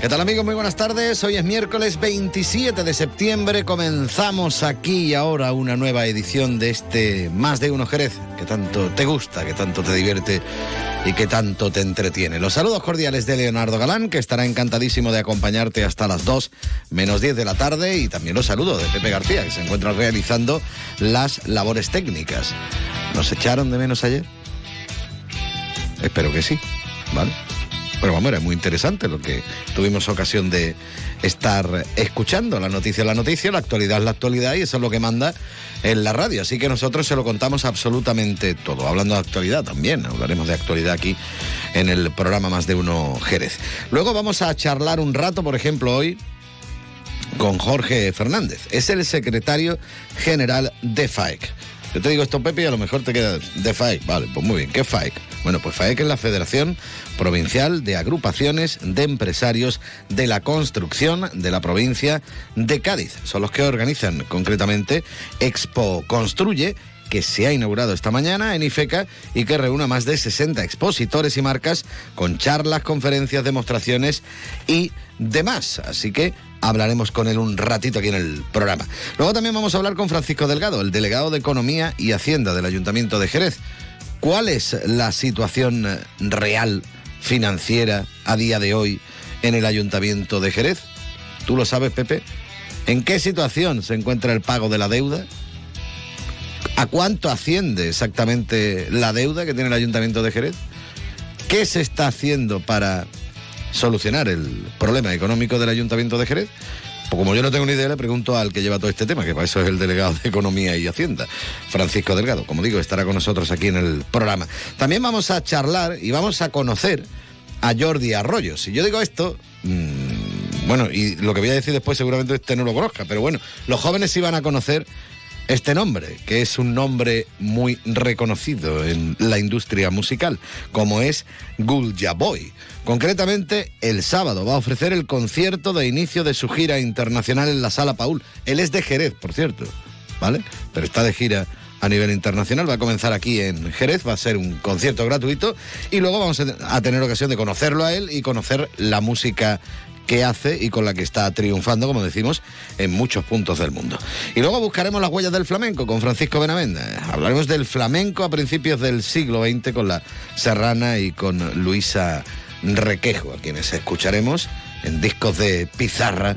¿Qué tal amigos? Muy buenas tardes. Hoy es miércoles 27 de septiembre. Comenzamos aquí y ahora una nueva edición de este Más de Uno Jerez, que tanto te gusta, que tanto te divierte y que tanto te entretiene. Los saludos cordiales de Leonardo Galán, que estará encantadísimo de acompañarte hasta las 2 menos 10 de la tarde. Y también los saludos de Pepe García, que se encuentra realizando las labores técnicas. ¿Nos echaron de menos ayer? Espero que sí, ¿vale? Pero vamos, era muy interesante lo que tuvimos ocasión de estar escuchando. La noticia es la noticia, la actualidad es la actualidad y eso es lo que manda en la radio. Así que nosotros se lo contamos absolutamente todo. Hablando de actualidad también, hablaremos de actualidad aquí en el programa Más de Uno Jerez. Luego vamos a charlar un rato, por ejemplo, hoy con Jorge Fernández. Es el secretario general de FAEC. Yo te digo esto, Pepe, y a lo mejor te queda de FAEC. Vale, pues muy bien. ¿Qué FAEC? Bueno, pues FAEC es la Federación Provincial de Agrupaciones de Empresarios de la Construcción de la provincia de Cádiz. Son los que organizan concretamente Expo Construye que se ha inaugurado esta mañana en IFECA y que reúne a más de 60 expositores y marcas con charlas, conferencias, demostraciones y demás. Así que hablaremos con él un ratito aquí en el programa. Luego también vamos a hablar con Francisco Delgado, el delegado de Economía y Hacienda del Ayuntamiento de Jerez. ¿Cuál es la situación real financiera a día de hoy en el Ayuntamiento de Jerez? ¿Tú lo sabes, Pepe? ¿En qué situación se encuentra el pago de la deuda? ¿A cuánto asciende exactamente la deuda que tiene el Ayuntamiento de Jerez? ¿Qué se está haciendo para solucionar el problema económico del Ayuntamiento de Jerez? Pues como yo no tengo ni idea, le pregunto al que lleva todo este tema, que para eso es el delegado de Economía y Hacienda, Francisco Delgado. Como digo, estará con nosotros aquí en el programa. También vamos a charlar y vamos a conocer a Jordi Arroyo. Si yo digo esto, mmm, bueno, y lo que voy a decir después seguramente usted no lo conozca, pero bueno, los jóvenes sí van a conocer este nombre, que es un nombre muy reconocido en la industria musical, como es Gulja Boy. Concretamente, el sábado va a ofrecer el concierto de inicio de su gira internacional en la Sala Paul. Él es de Jerez, por cierto, ¿vale? Pero está de gira a nivel internacional. Va a comenzar aquí en Jerez, va a ser un concierto gratuito y luego vamos a tener ocasión de conocerlo a él y conocer la música que hace y con la que está triunfando, como decimos, en muchos puntos del mundo. Y luego buscaremos las huellas del flamenco con Francisco Benavenda. Hablaremos del flamenco a principios del siglo XX con la Serrana y con Luisa Requejo, a quienes escucharemos en discos de pizarra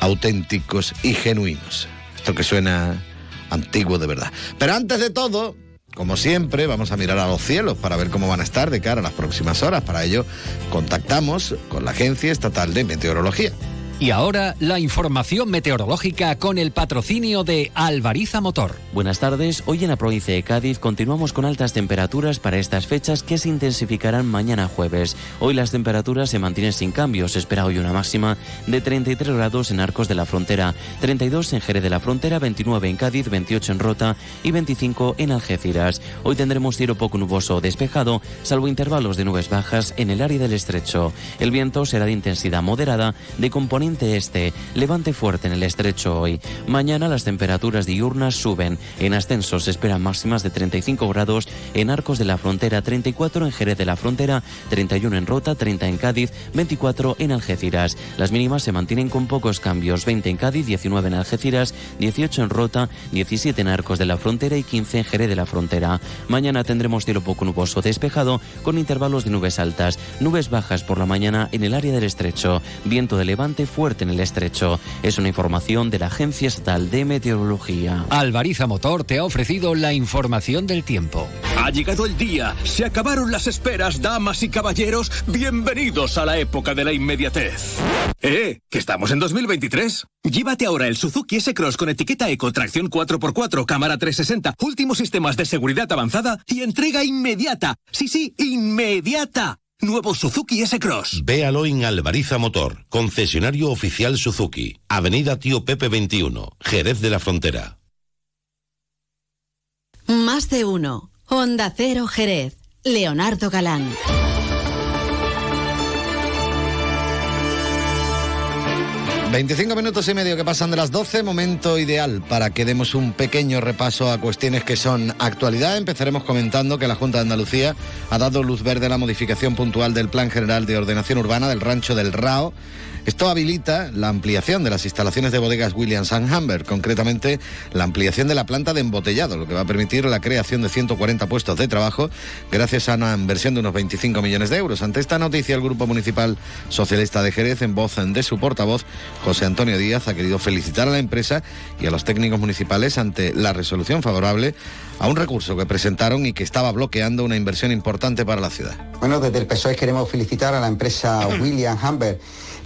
auténticos y genuinos. Esto que suena antiguo de verdad. Pero antes de todo, como siempre, vamos a mirar a los cielos para ver cómo van a estar de cara a las próximas horas. Para ello, contactamos con la Agencia Estatal de Meteorología. Y ahora la información meteorológica con el patrocinio de Alvariza Motor. Buenas tardes. Hoy en la provincia de Cádiz continuamos con altas temperaturas para estas fechas que se intensificarán mañana jueves. Hoy las temperaturas se mantienen sin cambios. Espera hoy una máxima de 33 grados en Arcos de la Frontera, 32 en Jerez de la Frontera, 29 en Cádiz, 28 en Rota y 25 en Algeciras. Hoy tendremos cielo poco nuboso despejado, salvo intervalos de nubes bajas en el área del estrecho. El viento será de intensidad moderada, de componente este, levante fuerte en el estrecho hoy. Mañana las temperaturas diurnas suben. En ascenso se esperan máximas de 35 grados en Arcos de la Frontera, 34 en Jerez de la Frontera, 31 en Rota, 30 en Cádiz, 24 en Algeciras. Las mínimas se mantienen con pocos cambios, 20 en Cádiz, 19 en Algeciras, 18 en Rota, 17 en Arcos de la Frontera y 15 en Jerez de la Frontera. Mañana tendremos cielo poco nuboso despejado con intervalos de nubes altas, nubes bajas por la mañana en el área del estrecho, viento de levante fuerte en el estrecho. Es una información de la Agencia Estatal de Meteorología. Alvariza Motor te ha ofrecido la información del tiempo. Ha llegado el día, se acabaron las esperas, damas y caballeros, bienvenidos a la época de la inmediatez. ¡Eh! ¡Que estamos en 2023! Llévate ahora el Suzuki S-Cross con etiqueta Eco, tracción 4x4, cámara 360, últimos sistemas de seguridad avanzada y entrega inmediata. Sí, sí, inmediata. Nuevo Suzuki S-Cross. Véalo en Alvariza Motor, concesionario oficial Suzuki, Avenida Tío Pepe 21, Jerez de la Frontera. Más de uno. Honda Cero Jerez. Leonardo Galán. 25 minutos y medio que pasan de las 12, momento ideal para que demos un pequeño repaso a cuestiones que son actualidad. Empezaremos comentando que la Junta de Andalucía ha dado luz verde a la modificación puntual del Plan General de Ordenación Urbana del Rancho del Rao esto habilita la ampliación de las instalaciones de bodegas Williams Humber, concretamente la ampliación de la planta de embotellado, lo que va a permitir la creación de 140 puestos de trabajo gracias a una inversión de unos 25 millones de euros. Ante esta noticia, el Grupo Municipal Socialista de Jerez, en voz de su portavoz, José Antonio Díaz, ha querido felicitar a la empresa y a los técnicos municipales ante la resolución favorable a un recurso que presentaron y que estaba bloqueando una inversión importante para la ciudad. Bueno, desde el PSOE queremos felicitar a la empresa William Humber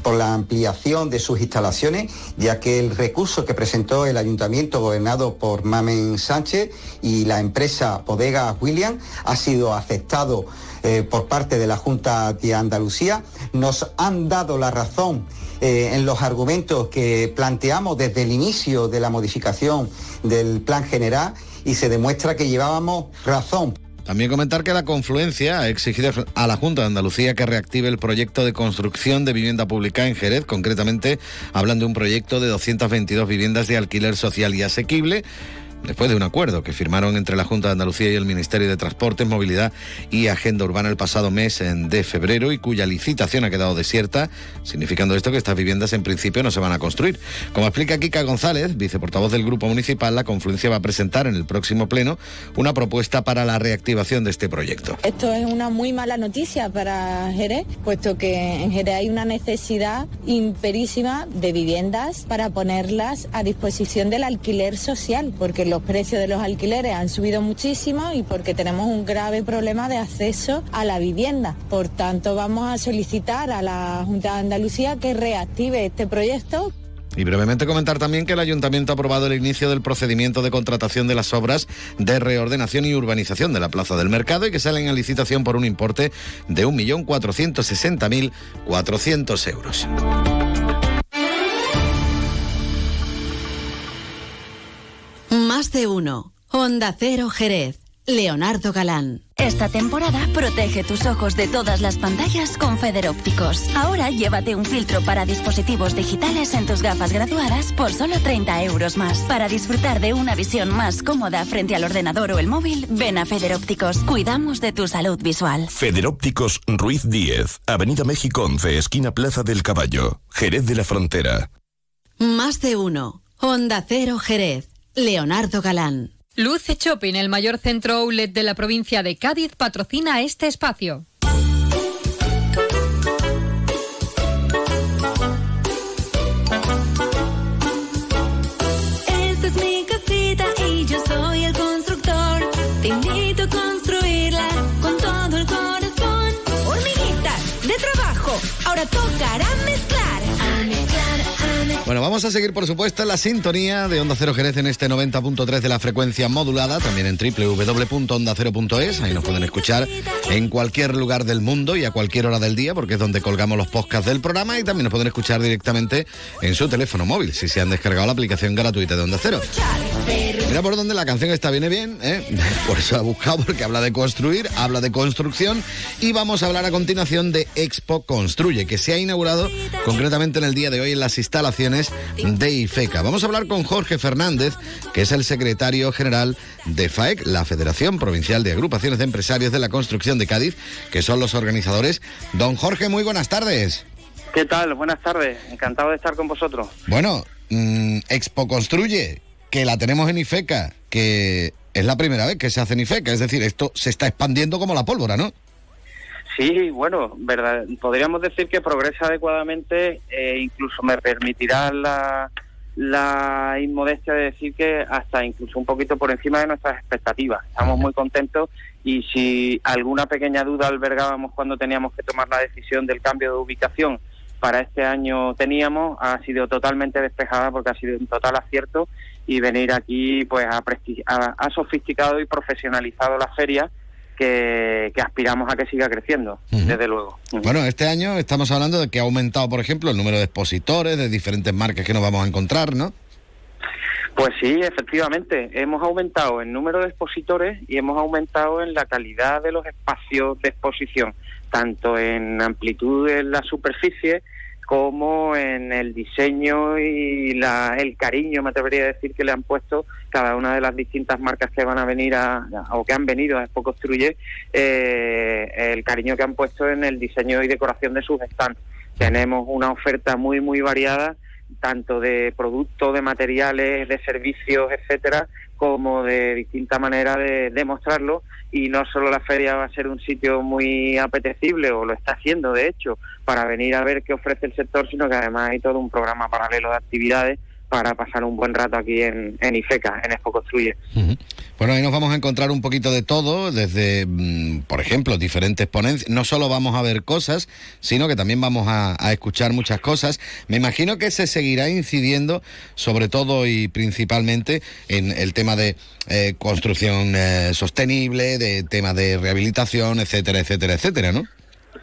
por la ampliación de sus instalaciones, ya que el recurso que presentó el ayuntamiento gobernado por Mamen Sánchez y la empresa Bodega William ha sido aceptado eh, por parte de la Junta de Andalucía. Nos han dado la razón eh, en los argumentos que planteamos desde el inicio de la modificación del plan general y se demuestra que llevábamos razón. También comentar que la confluencia ha exigido a la Junta de Andalucía que reactive el proyecto de construcción de vivienda pública en Jerez, concretamente hablando de un proyecto de 222 viviendas de alquiler social y asequible después de un acuerdo que firmaron entre la Junta de Andalucía y el Ministerio de Transportes, Movilidad y Agenda Urbana el pasado mes de febrero y cuya licitación ha quedado desierta, significando esto que estas viviendas en principio no se van a construir. Como explica Kika González, viceportavoz del Grupo Municipal, la Confluencia va a presentar en el próximo pleno una propuesta para la reactivación de este proyecto. Esto es una muy mala noticia para Jerez, puesto que en Jerez hay una necesidad imperísima de viviendas para ponerlas a disposición del alquiler social, porque los precios de los alquileres han subido muchísimo y porque tenemos un grave problema de acceso a la vivienda. Por tanto, vamos a solicitar a la Junta de Andalucía que reactive este proyecto. Y brevemente comentar también que el Ayuntamiento ha aprobado el inicio del procedimiento de contratación de las obras de reordenación y urbanización de la Plaza del Mercado y que salen a licitación por un importe de 1.460.400 euros. De uno. Honda Cero Jerez. Leonardo Galán. Esta temporada protege tus ojos de todas las pantallas con Federópticos. Ahora llévate un filtro para dispositivos digitales en tus gafas graduadas por solo 30 euros más. Para disfrutar de una visión más cómoda frente al ordenador o el móvil, ven a Federópticos. Cuidamos de tu salud visual. Federópticos Ruiz 10, Avenida México 11, esquina Plaza del Caballo, Jerez de la Frontera. Más de uno. Honda Cero Jerez. Leonardo Galán. Luce Shopping, el mayor centro outlet de la provincia de Cádiz, patrocina este espacio. Vamos a seguir, por supuesto, en la sintonía de Onda Cero Jerez en este 90.3 de la frecuencia modulada, también en www.ondacero.es. Ahí nos pueden escuchar en cualquier lugar del mundo y a cualquier hora del día, porque es donde colgamos los podcasts del programa. Y también nos pueden escuchar directamente en su teléfono móvil, si se han descargado la aplicación gratuita de Onda Cero. Mira por donde la canción está viene bien, ¿eh? por eso la he buscado, porque habla de construir, habla de construcción. Y vamos a hablar a continuación de Expo Construye, que se ha inaugurado concretamente en el día de hoy en las instalaciones de IFECA. Vamos a hablar con Jorge Fernández, que es el secretario general de FAEC, la Federación Provincial de Agrupaciones de Empresarios de la Construcción de Cádiz, que son los organizadores. Don Jorge, muy buenas tardes. ¿Qué tal? Buenas tardes. Encantado de estar con vosotros. Bueno, mm, Expo Construye, que la tenemos en IFECA, que es la primera vez que se hace en IFECA, es decir, esto se está expandiendo como la pólvora, ¿no? Sí, bueno, verdad, podríamos decir que progresa adecuadamente, e incluso me permitirá la, la inmodestia de decir que hasta incluso un poquito por encima de nuestras expectativas. Estamos muy contentos y si alguna pequeña duda albergábamos cuando teníamos que tomar la decisión del cambio de ubicación para este año teníamos, ha sido totalmente despejada porque ha sido un total acierto y venir aquí pues ha, ha, ha sofisticado y profesionalizado la feria que, que, aspiramos a que siga creciendo, uh -huh. desde luego. Uh -huh. Bueno, este año estamos hablando de que ha aumentado, por ejemplo, el número de expositores de diferentes marcas que nos vamos a encontrar, ¿no? Pues sí, efectivamente, hemos aumentado el número de expositores y hemos aumentado en la calidad de los espacios de exposición, tanto en amplitud de la superficie como en el diseño y la, el cariño, me atrevería a decir, que le han puesto cada una de las distintas marcas que van a venir a, o que han venido a Expo Construye, eh, el cariño que han puesto en el diseño y decoración de sus stands. Tenemos una oferta muy, muy variada tanto de productos, de materiales, de servicios, etcétera, como de distinta manera de demostrarlo. Y no solo la feria va a ser un sitio muy apetecible, o lo está haciendo de hecho, para venir a ver qué ofrece el sector, sino que además hay todo un programa paralelo de actividades para pasar un buen rato aquí en, IFECA, en Expo Construye. Bueno, ahí nos vamos a encontrar un poquito de todo, desde, mm, por ejemplo, diferentes ponencias. No solo vamos a ver cosas, sino que también vamos a, a escuchar muchas cosas. Me imagino que se seguirá incidiendo, sobre todo y principalmente, en el tema de eh, construcción eh, sostenible, de tema de rehabilitación, etcétera, etcétera, etcétera, ¿no?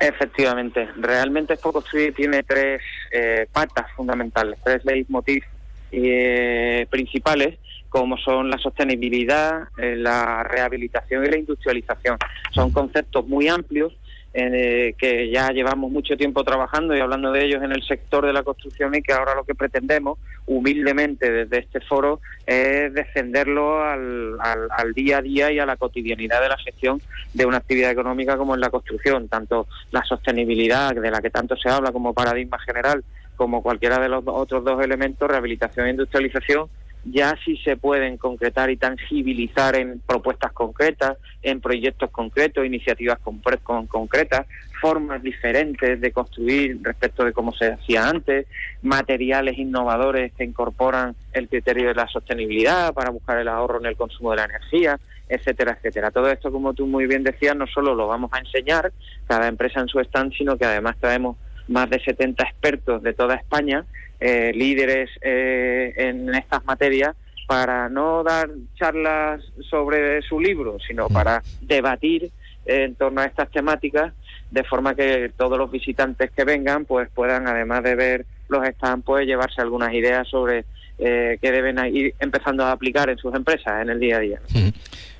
Efectivamente, realmente Expo Construye tiene tres eh, patas fundamentales, tres leitmotiv eh, principales como son la sostenibilidad, eh, la rehabilitación y la industrialización. Son conceptos muy amplios eh, que ya llevamos mucho tiempo trabajando y hablando de ellos en el sector de la construcción y que ahora lo que pretendemos humildemente desde este foro es descenderlo al, al, al día a día y a la cotidianidad de la gestión de una actividad económica como en la construcción, tanto la sostenibilidad de la que tanto se habla como paradigma general como cualquiera de los otros dos elementos, rehabilitación e industrialización, ya sí se pueden concretar y tangibilizar en propuestas concretas, en proyectos concretos, iniciativas con, con, concretas, formas diferentes de construir respecto de cómo se hacía antes, materiales innovadores que incorporan el criterio de la sostenibilidad para buscar el ahorro en el consumo de la energía, etcétera, etcétera. Todo esto, como tú muy bien decías, no solo lo vamos a enseñar cada empresa en su stand, sino que además traemos más de 70 expertos de toda España, eh, líderes eh, en estas materias, para no dar charlas sobre su libro, sino para debatir en torno a estas temáticas, de forma que todos los visitantes que vengan pues puedan, además de ver los stands, pues llevarse algunas ideas sobre eh, que deben ir empezando a aplicar en sus empresas en el día a día.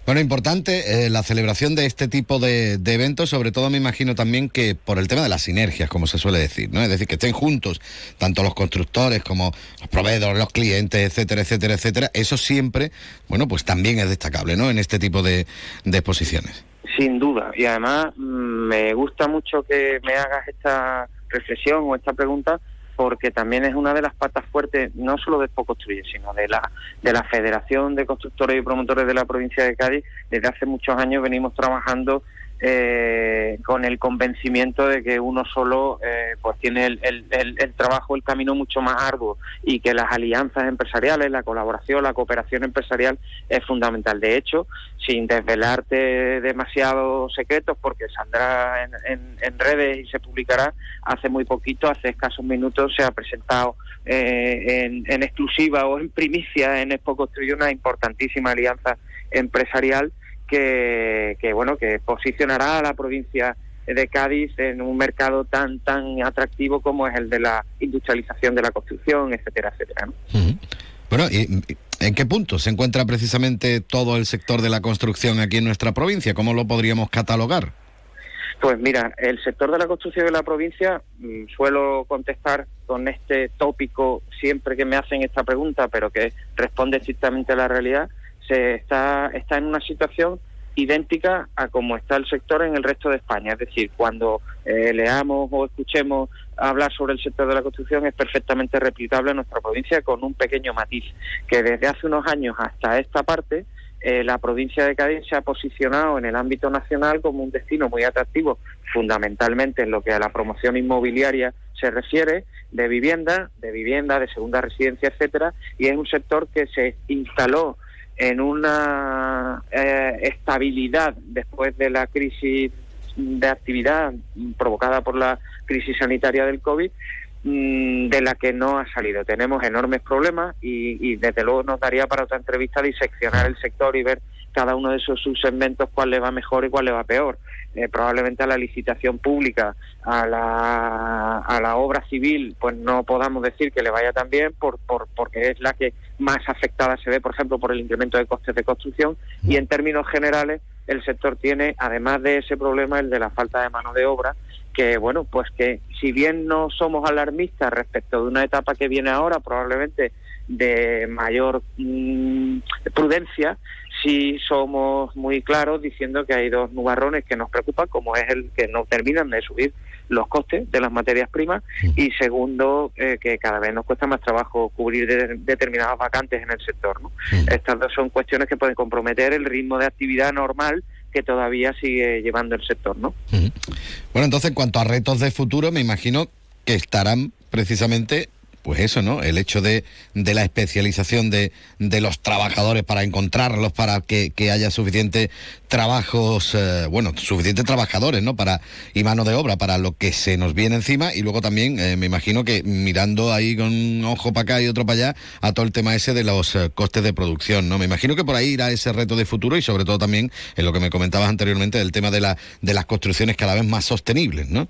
Bueno, importante eh, la celebración de este tipo de, eventos, sobre todo me imagino también que por el tema de las sinergias, como se suele decir, ¿no? Es decir, que estén juntos, tanto los constructores como los proveedores, los clientes, etcétera, etcétera, etcétera. Eso siempre, bueno, pues también es destacable, ¿no? En este tipo de, de exposiciones. Sin duda. Y además mm, me gusta mucho que me hagas esta reflexión o esta pregunta porque también es una de las patas fuertes no solo de Expo Construye, sino de la de la Federación de Constructores y Promotores de la provincia de Cádiz. Desde hace muchos años venimos trabajando eh, con el convencimiento de que uno solo eh, pues tiene el, el, el, trabajo, el camino mucho más arduo y que las alianzas empresariales, la colaboración, la cooperación empresarial es fundamental. De hecho, sin desvelarte demasiados secretos, porque saldrá en, redes y se publicará, hace muy poquito, hace escasos minutos, se ha presentado eh, en, en exclusiva o en primicia en Expo Construye una importantísima alianza empresarial que, que, bueno que posicionará a la provincia de Cádiz en un mercado tan tan atractivo como es el de la industrialización de la construcción, etcétera, etcétera. ¿no? Uh -huh. Bueno, ¿y en qué punto se encuentra precisamente todo el sector de la construcción aquí en nuestra provincia? ¿Cómo lo podríamos catalogar? Pues mira, el sector de la construcción de la provincia mmm, suelo contestar con este tópico siempre que me hacen esta pregunta, pero que responde estrictamente a la realidad se está, está en una situación idéntica a como está el sector en el resto de España. Es decir, cuando eh, leamos o escuchemos hablar sobre el sector de la construcción es perfectamente replicable en nuestra provincia con un pequeño matiz, que desde hace unos años hasta esta parte eh, la provincia de Cádiz se ha posicionado en el ámbito nacional como un destino muy atractivo, fundamentalmente en lo que a la promoción inmobiliaria se refiere, de vivienda, de vivienda, de segunda residencia, etcétera, y es un sector que se instaló en una eh, estabilidad después de la crisis de actividad provocada por la crisis sanitaria del COVID, mmm, de la que no ha salido. Tenemos enormes problemas y, y, desde luego nos daría para otra entrevista diseccionar el sector y ver cada uno de esos subsegmentos cuál le va mejor y cuál le va peor. Eh, probablemente a la licitación pública, a la, a la obra civil, pues no podamos decir que le vaya tan bien por, por, porque es la que más afectada se ve, por ejemplo, por el incremento de costes de construcción y en términos generales el sector tiene, además de ese problema, el de la falta de mano de obra, que bueno, pues que si bien no somos alarmistas respecto de una etapa que viene ahora, probablemente de mayor mm, prudencia, sí somos muy claros diciendo que hay dos nubarrones que nos preocupan, como es el que no terminan de subir los costes de las materias primas y segundo, eh, que cada vez nos cuesta más trabajo cubrir de- determinadas vacantes en el sector. ¿no? Estas dos son cuestiones que pueden comprometer el ritmo de actividad normal que todavía sigue llevando el sector. ¿no? Bueno, entonces, en cuanto a retos de futuro, me imagino que estarán precisamente, pues eso, ¿no? El hecho de, de la especialización de, de los trabajadores para encontrarlos, para que, que haya suficiente trabajos, eh, bueno, suficientes trabajadores, ¿no? Para, y mano de obra para lo que se nos viene encima. Y luego también, eh, me imagino que mirando ahí con un ojo para acá y otro para allá, a todo el tema ese de los eh, costes de producción, ¿no? Me imagino que por ahí irá ese reto de futuro y sobre todo también en lo que me comentabas anteriormente del tema de, la, de las construcciones cada vez más sostenibles, ¿no?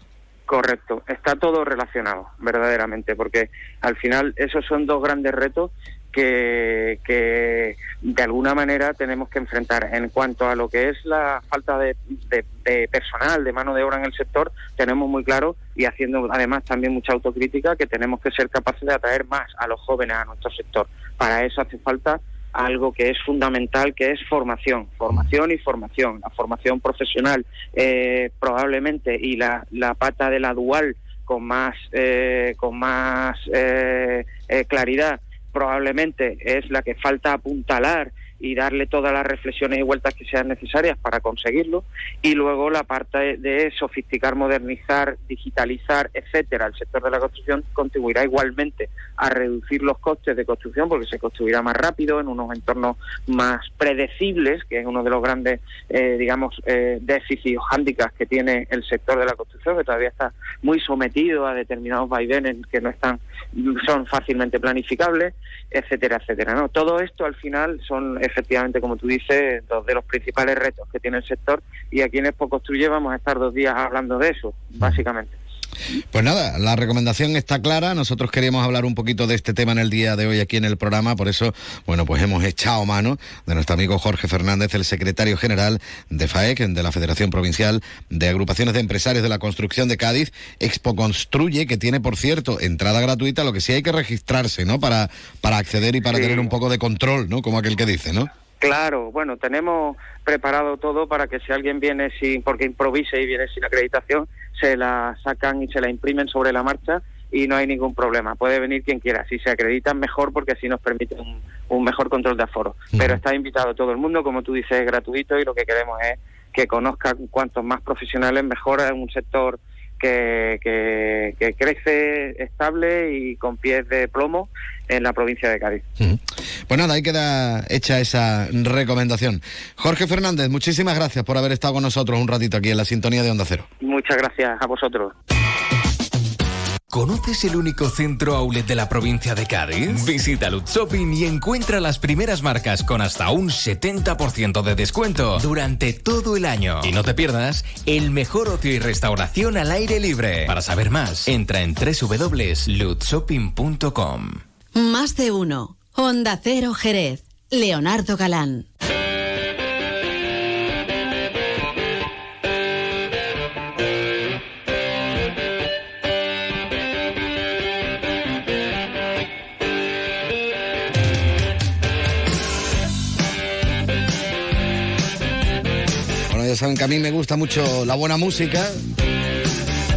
Correcto, está todo relacionado, verdaderamente, porque al final esos son dos grandes retos que, que de alguna manera tenemos que enfrentar. En cuanto a lo que es la falta de, de- de personal, de mano de obra en el sector, tenemos muy claro y haciendo además también mucha autocrítica que tenemos que ser capaces de atraer más a los jóvenes a nuestro sector. Para eso hace falta algo que es fundamental, que es formación, formación y formación. La formación profesional eh, probablemente y la, la pata de la dual con más, eh, con más eh, eh, claridad probablemente es la que falta apuntalar y darle todas las reflexiones y vueltas que sean necesarias para conseguirlo y luego la parte de sofisticar, modernizar, digitalizar, etcétera. El sector de la construcción contribuirá igualmente a reducir los costes de construcción porque se construirá más rápido en unos entornos más predecibles, que es uno de los grandes, eh, digamos, eh, déficits o hándicaps que tiene el sector de la construcción, que todavía está muy sometido a determinados vaivenes que no están son fácilmente planificables, etcétera, etcétera. ¿no? Todo esto al final son efectivamente, como tú dices, dos de los principales retos que tiene el sector y aquí en Expo Construye vamos a estar dos días hablando de eso, básicamente. Pues nada, la recomendación está clara. Nosotros queríamos hablar un poquito de este tema en el día de hoy aquí en el programa, por eso, bueno, pues hemos echado mano de nuestro amigo Jorge Fernández, el secretario general de FAEC, de la Federación Provincial de Agrupaciones de Empresarios de la Construcción de Cádiz, Expo Construye, que tiene, por cierto, entrada gratuita, lo que sí hay que registrarse, ¿no? Para, para acceder y para Sí. tener un poco de control, ¿no? Como aquel que dice, ¿no? Claro, bueno, tenemos preparado todo para que si alguien viene sin, porque improvise y viene sin acreditación, se la sacan y se la imprimen sobre la marcha y no hay ningún problema. Puede venir quien quiera. Si se acreditan, mejor porque así nos permite un, un mejor control de aforo. Pero está invitado todo el mundo, como tú dices, es gratuito y lo que queremos es que conozcan cuantos más profesionales mejor en un sector que, que, que crece estable y con pies de plomo en la provincia de Cádiz. Pues nada, ahí queda hecha esa recomendación. Jorge Fernández, muchísimas gracias por haber estado con nosotros un ratito aquí en la sintonía de Onda Cero. Muchas gracias a vosotros. ¿Conoces el único centro outlet de la provincia de Cádiz? Visita Lutz Shopping y encuentra las primeras marcas con hasta un 70% de descuento durante todo el año. Y no te pierdas el mejor ocio y restauración al aire libre. Para saber más, entra en www.lutzshopping.com. Más de uno. Honda Cero Jerez. Leonardo Galán. Saben que a mí me gusta mucho la buena música.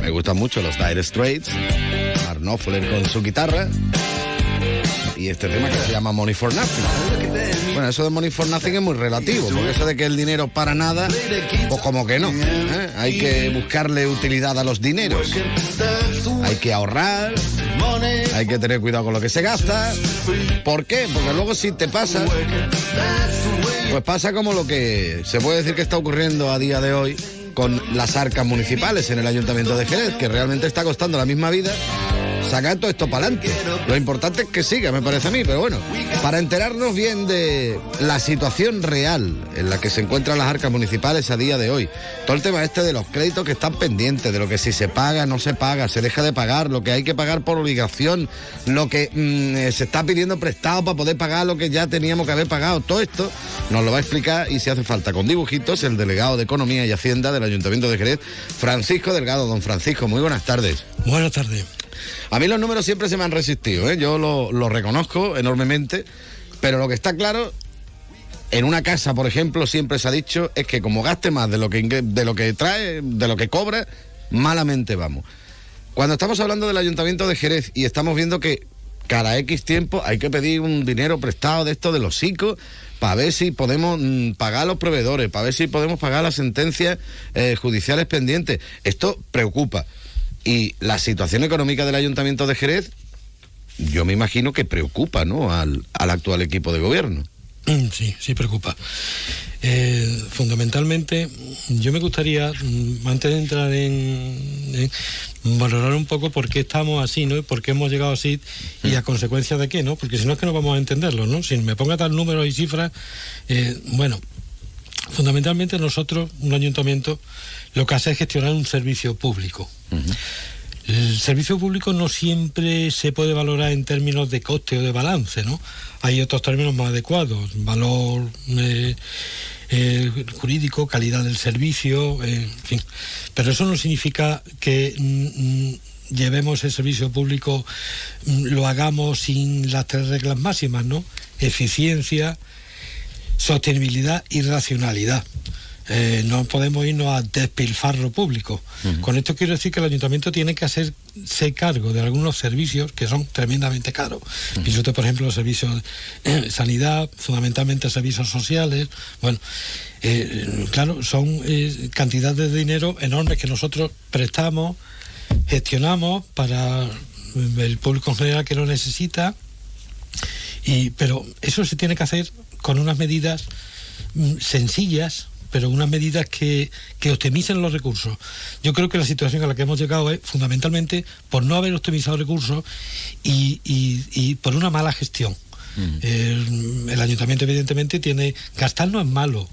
Me gustan mucho los Dire Straits. Mark con su guitarra. Y este tema que se llama Money for Nothing. Bueno, eso de Money for Nothing es muy relativo, porque eso de que el dinero para nada, pues como que no. ¿eh? Hay que buscarle utilidad a los dineros. Hay que ahorrar, hay que tener cuidado con lo que se gasta. ¿Por qué? Porque luego si te pasa, pues pasa como lo que se puede decir que está ocurriendo a día de hoy con las arcas municipales en el Ayuntamiento de Jerez, que realmente está costando la misma vida sacar todo esto para adelante. Lo importante es que siga, me parece a mí, pero bueno, para enterarnos bien de la situación real en la que se encuentran las arcas municipales a día de hoy, todo el tema este de los créditos que están pendientes, de lo que si se paga, no se paga, se deja de pagar, lo que hay que pagar por obligación, lo que mm, eh, se está pidiendo prestado para poder pagar lo que ya teníamos que haber pagado, todo esto nos lo va a explicar y si hace falta con dibujitos el delegado de Economía y Hacienda del Ayuntamiento de Jerez, Francisco Delgado. Don Francisco, muy buenas tardes. Buenas tardes. A mí los números siempre se me han resistido, ¿eh? yo lo, reconozco enormemente, pero lo que está claro en una casa, por ejemplo, siempre se ha dicho es que como gaste más de lo que, de lo que trae, de lo que cobra, malamente vamos. Cuando estamos hablando del Ayuntamiento de Jerez y estamos viendo que cada X tiempo hay que pedir un dinero prestado de esto de los ICO para ver si podemos mm, pagar a los proveedores, para ver si podemos pagar las sentencias eh, judiciales pendientes. Esto preocupa. Y la situación económica del Ayuntamiento de Jerez, yo me imagino que preocupa ¿no? al, al actual equipo de gobierno. Mm, Sí, sí preocupa. Eh, fundamentalmente, yo me gustaría, mm, antes de entrar en, valorar un poco por qué estamos así, ¿no? Y por qué hemos llegado así y a consecuencia de qué, ¿no? Porque si no es que no vamos a entenderlo, ¿no? Si me ponga tal números y cifras, eh, bueno, fundamentalmente nosotros, un ayuntamiento, lo que hace es gestionar un servicio público. El servicio público no siempre se puede valorar en términos de coste o de balance, ¿no? Hay otros términos más adecuados, valor eh, eh, jurídico, calidad del servicio, eh, en fin. Pero eso no significa que mm, mm, llevemos el servicio público, mm, lo hagamos sin las tres reglas máximas, ¿no? Eficiencia, sostenibilidad y racionalidad. Eh, no podemos irnos a despilfarro público. Con esto quiero decir que el ayuntamiento tiene que hacerse cargo de algunos servicios que son tremendamente caros. Pienso usted, por ejemplo, los servicios de sanidad, fundamentalmente servicios sociales. Bueno, eh, claro, son eh, cantidades de dinero enormes que nosotros prestamos, gestionamos para el público en general que lo necesita. Y, pero eso se tiene que hacer con unas medidas mm, sencillas, pero unas medidas que, que optimicen los recursos. Yo creo que la situación a la que hemos llegado es fundamentalmente por no haber optimizado recursos y, y- y por una mala gestión. El, el ayuntamiento evidentemente tiene, gastar no es malo.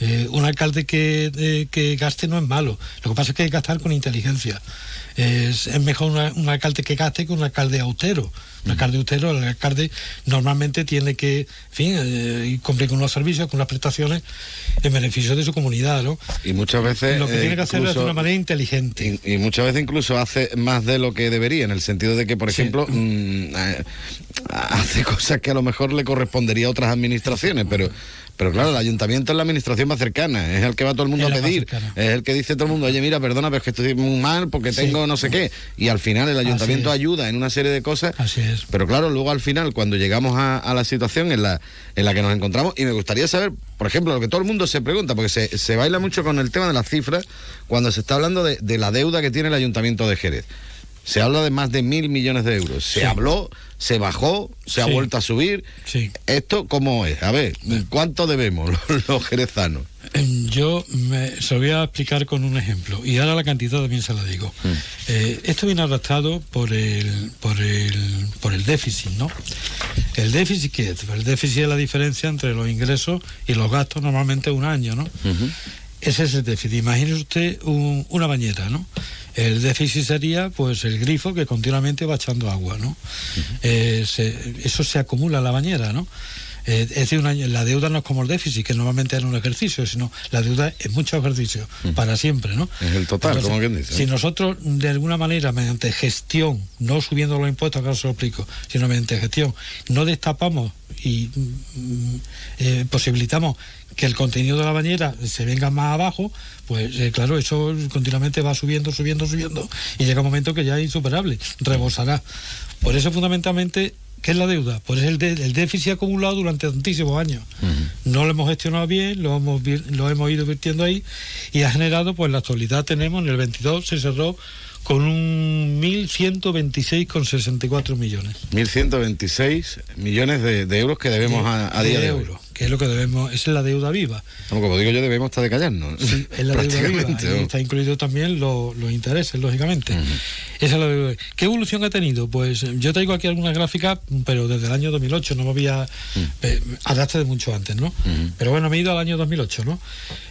Eh, un alcalde que, eh, que gaste no es malo. Lo que pasa es que hay que gastar con inteligencia. Es, es mejor una- un alcalde que gaste que un alcalde austero. Un alcalde austero, el alcalde normalmente tiene que, en fin, eh, cumplir con unos servicios, con unas prestaciones en beneficio de su comunidad, ¿no? Y muchas veces... Lo que tiene que hacer es de incluso- una manera inteligente. Y, y muchas veces incluso hace más de lo que debería, en el sentido de que, por ejemplo, mm, eh, hace cosas que a lo mejor le correspondería a otras administraciones, pero pero claro, el ayuntamiento es la administración más cercana, es el que va todo el mundo Es a pedir, es el que dice todo el mundo, oye, mira, perdona, pero es que estoy muy mal porque tengo no sé qué. Y al final el ayuntamiento ayuda en una serie de cosas. Así es. Pero claro, luego al final, cuando llegamos a, a la situación en la, en la que nos encontramos, y me gustaría saber, por ejemplo, lo que todo el mundo se pregunta, porque se, se baila mucho con el tema de las cifras, cuando se está hablando de, de la deuda que tiene el Ayuntamiento de Jerez. Se habla de más de mil millones de euros. Se Sí. habló, se bajó, se ha vuelto a subir. Sí. ¿Esto cómo es? A ver, ¿cuánto debemos los, los jerezanos? Yo me, se lo voy a explicar con un ejemplo y ahora la cantidad también se la digo. Eh, esto viene arrastrado por el, por el, por el déficit, ¿no? El déficit, ¿qué es? El déficit es la diferencia entre los ingresos y los gastos normalmente un año, ¿no? Ese es el déficit. Imagínese usted un- una bañera, ¿no? El déficit sería pues el grifo que continuamente va echando agua, ¿no? Eh, se- eso se acumula en la bañera, ¿no? Eh, es un año- la deuda no es como el déficit, que normalmente era un ejercicio, sino la deuda es mucho ejercicio, para siempre, ¿no? Es el total, como quien dice. Si nosotros, de alguna manera, mediante gestión, no subiendo los impuestos, que ahora se lo explico, sino mediante gestión, no destapamos y mm, eh, posibilitamos que el contenido de la bañera se venga más abajo, pues eh, claro, eso continuamente va subiendo, subiendo, subiendo, y llega un momento que ya es insuperable, rebosará. Por eso, fundamentalmente, ¿qué es la deuda? Pues es el, de- el déficit acumulado durante tantísimos años. No lo hemos gestionado bien, lo hemos, lo hemos ido virtiendo ahí y ha generado, pues en la actualidad tenemos, en el 22 se cerró con un 1.126,64 millones. 1.126 millones de, de euros que debemos a, a día de, euros. Que es lo que debemos, esa es la deuda viva. Como, como digo yo, debemos estar de callarnos. Sí, es la deuda viva. Está incluido también lo- los intereses, lógicamente. Esa es la deuda viva. ¿Qué evolución ha tenido? Pues yo traigo aquí algunas gráficas, pero desde el año 2008, no me voy a... eh, Adapte de mucho antes, ¿no? Pero bueno, me he ido al año 2008, ¿no?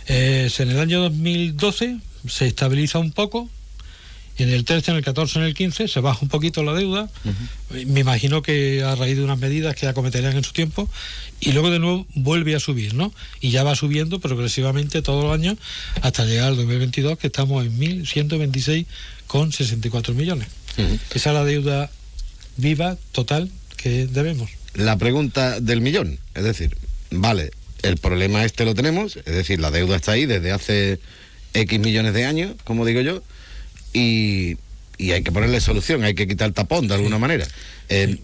Eh, en el año 2012 se estabiliza un poco, y en el 13, en el 14, en el 15 se baja un poquito la deuda. Me imagino que a raíz de unas medidas que acometerían en su tiempo, y luego de nuevo vuelve a subir, ¿no? Y ya va subiendo progresivamente todos los años hasta llegar al 2022, que estamos en 1.126,64 millones. Esa es la deuda viva total que debemos. La pregunta del millón, es decir, vale, el problema este lo tenemos, es decir, la deuda está ahí desde hace X millones de años, como digo yo, y, hay que ponerle solución, hay que quitar el tapón de alguna manera. Eh,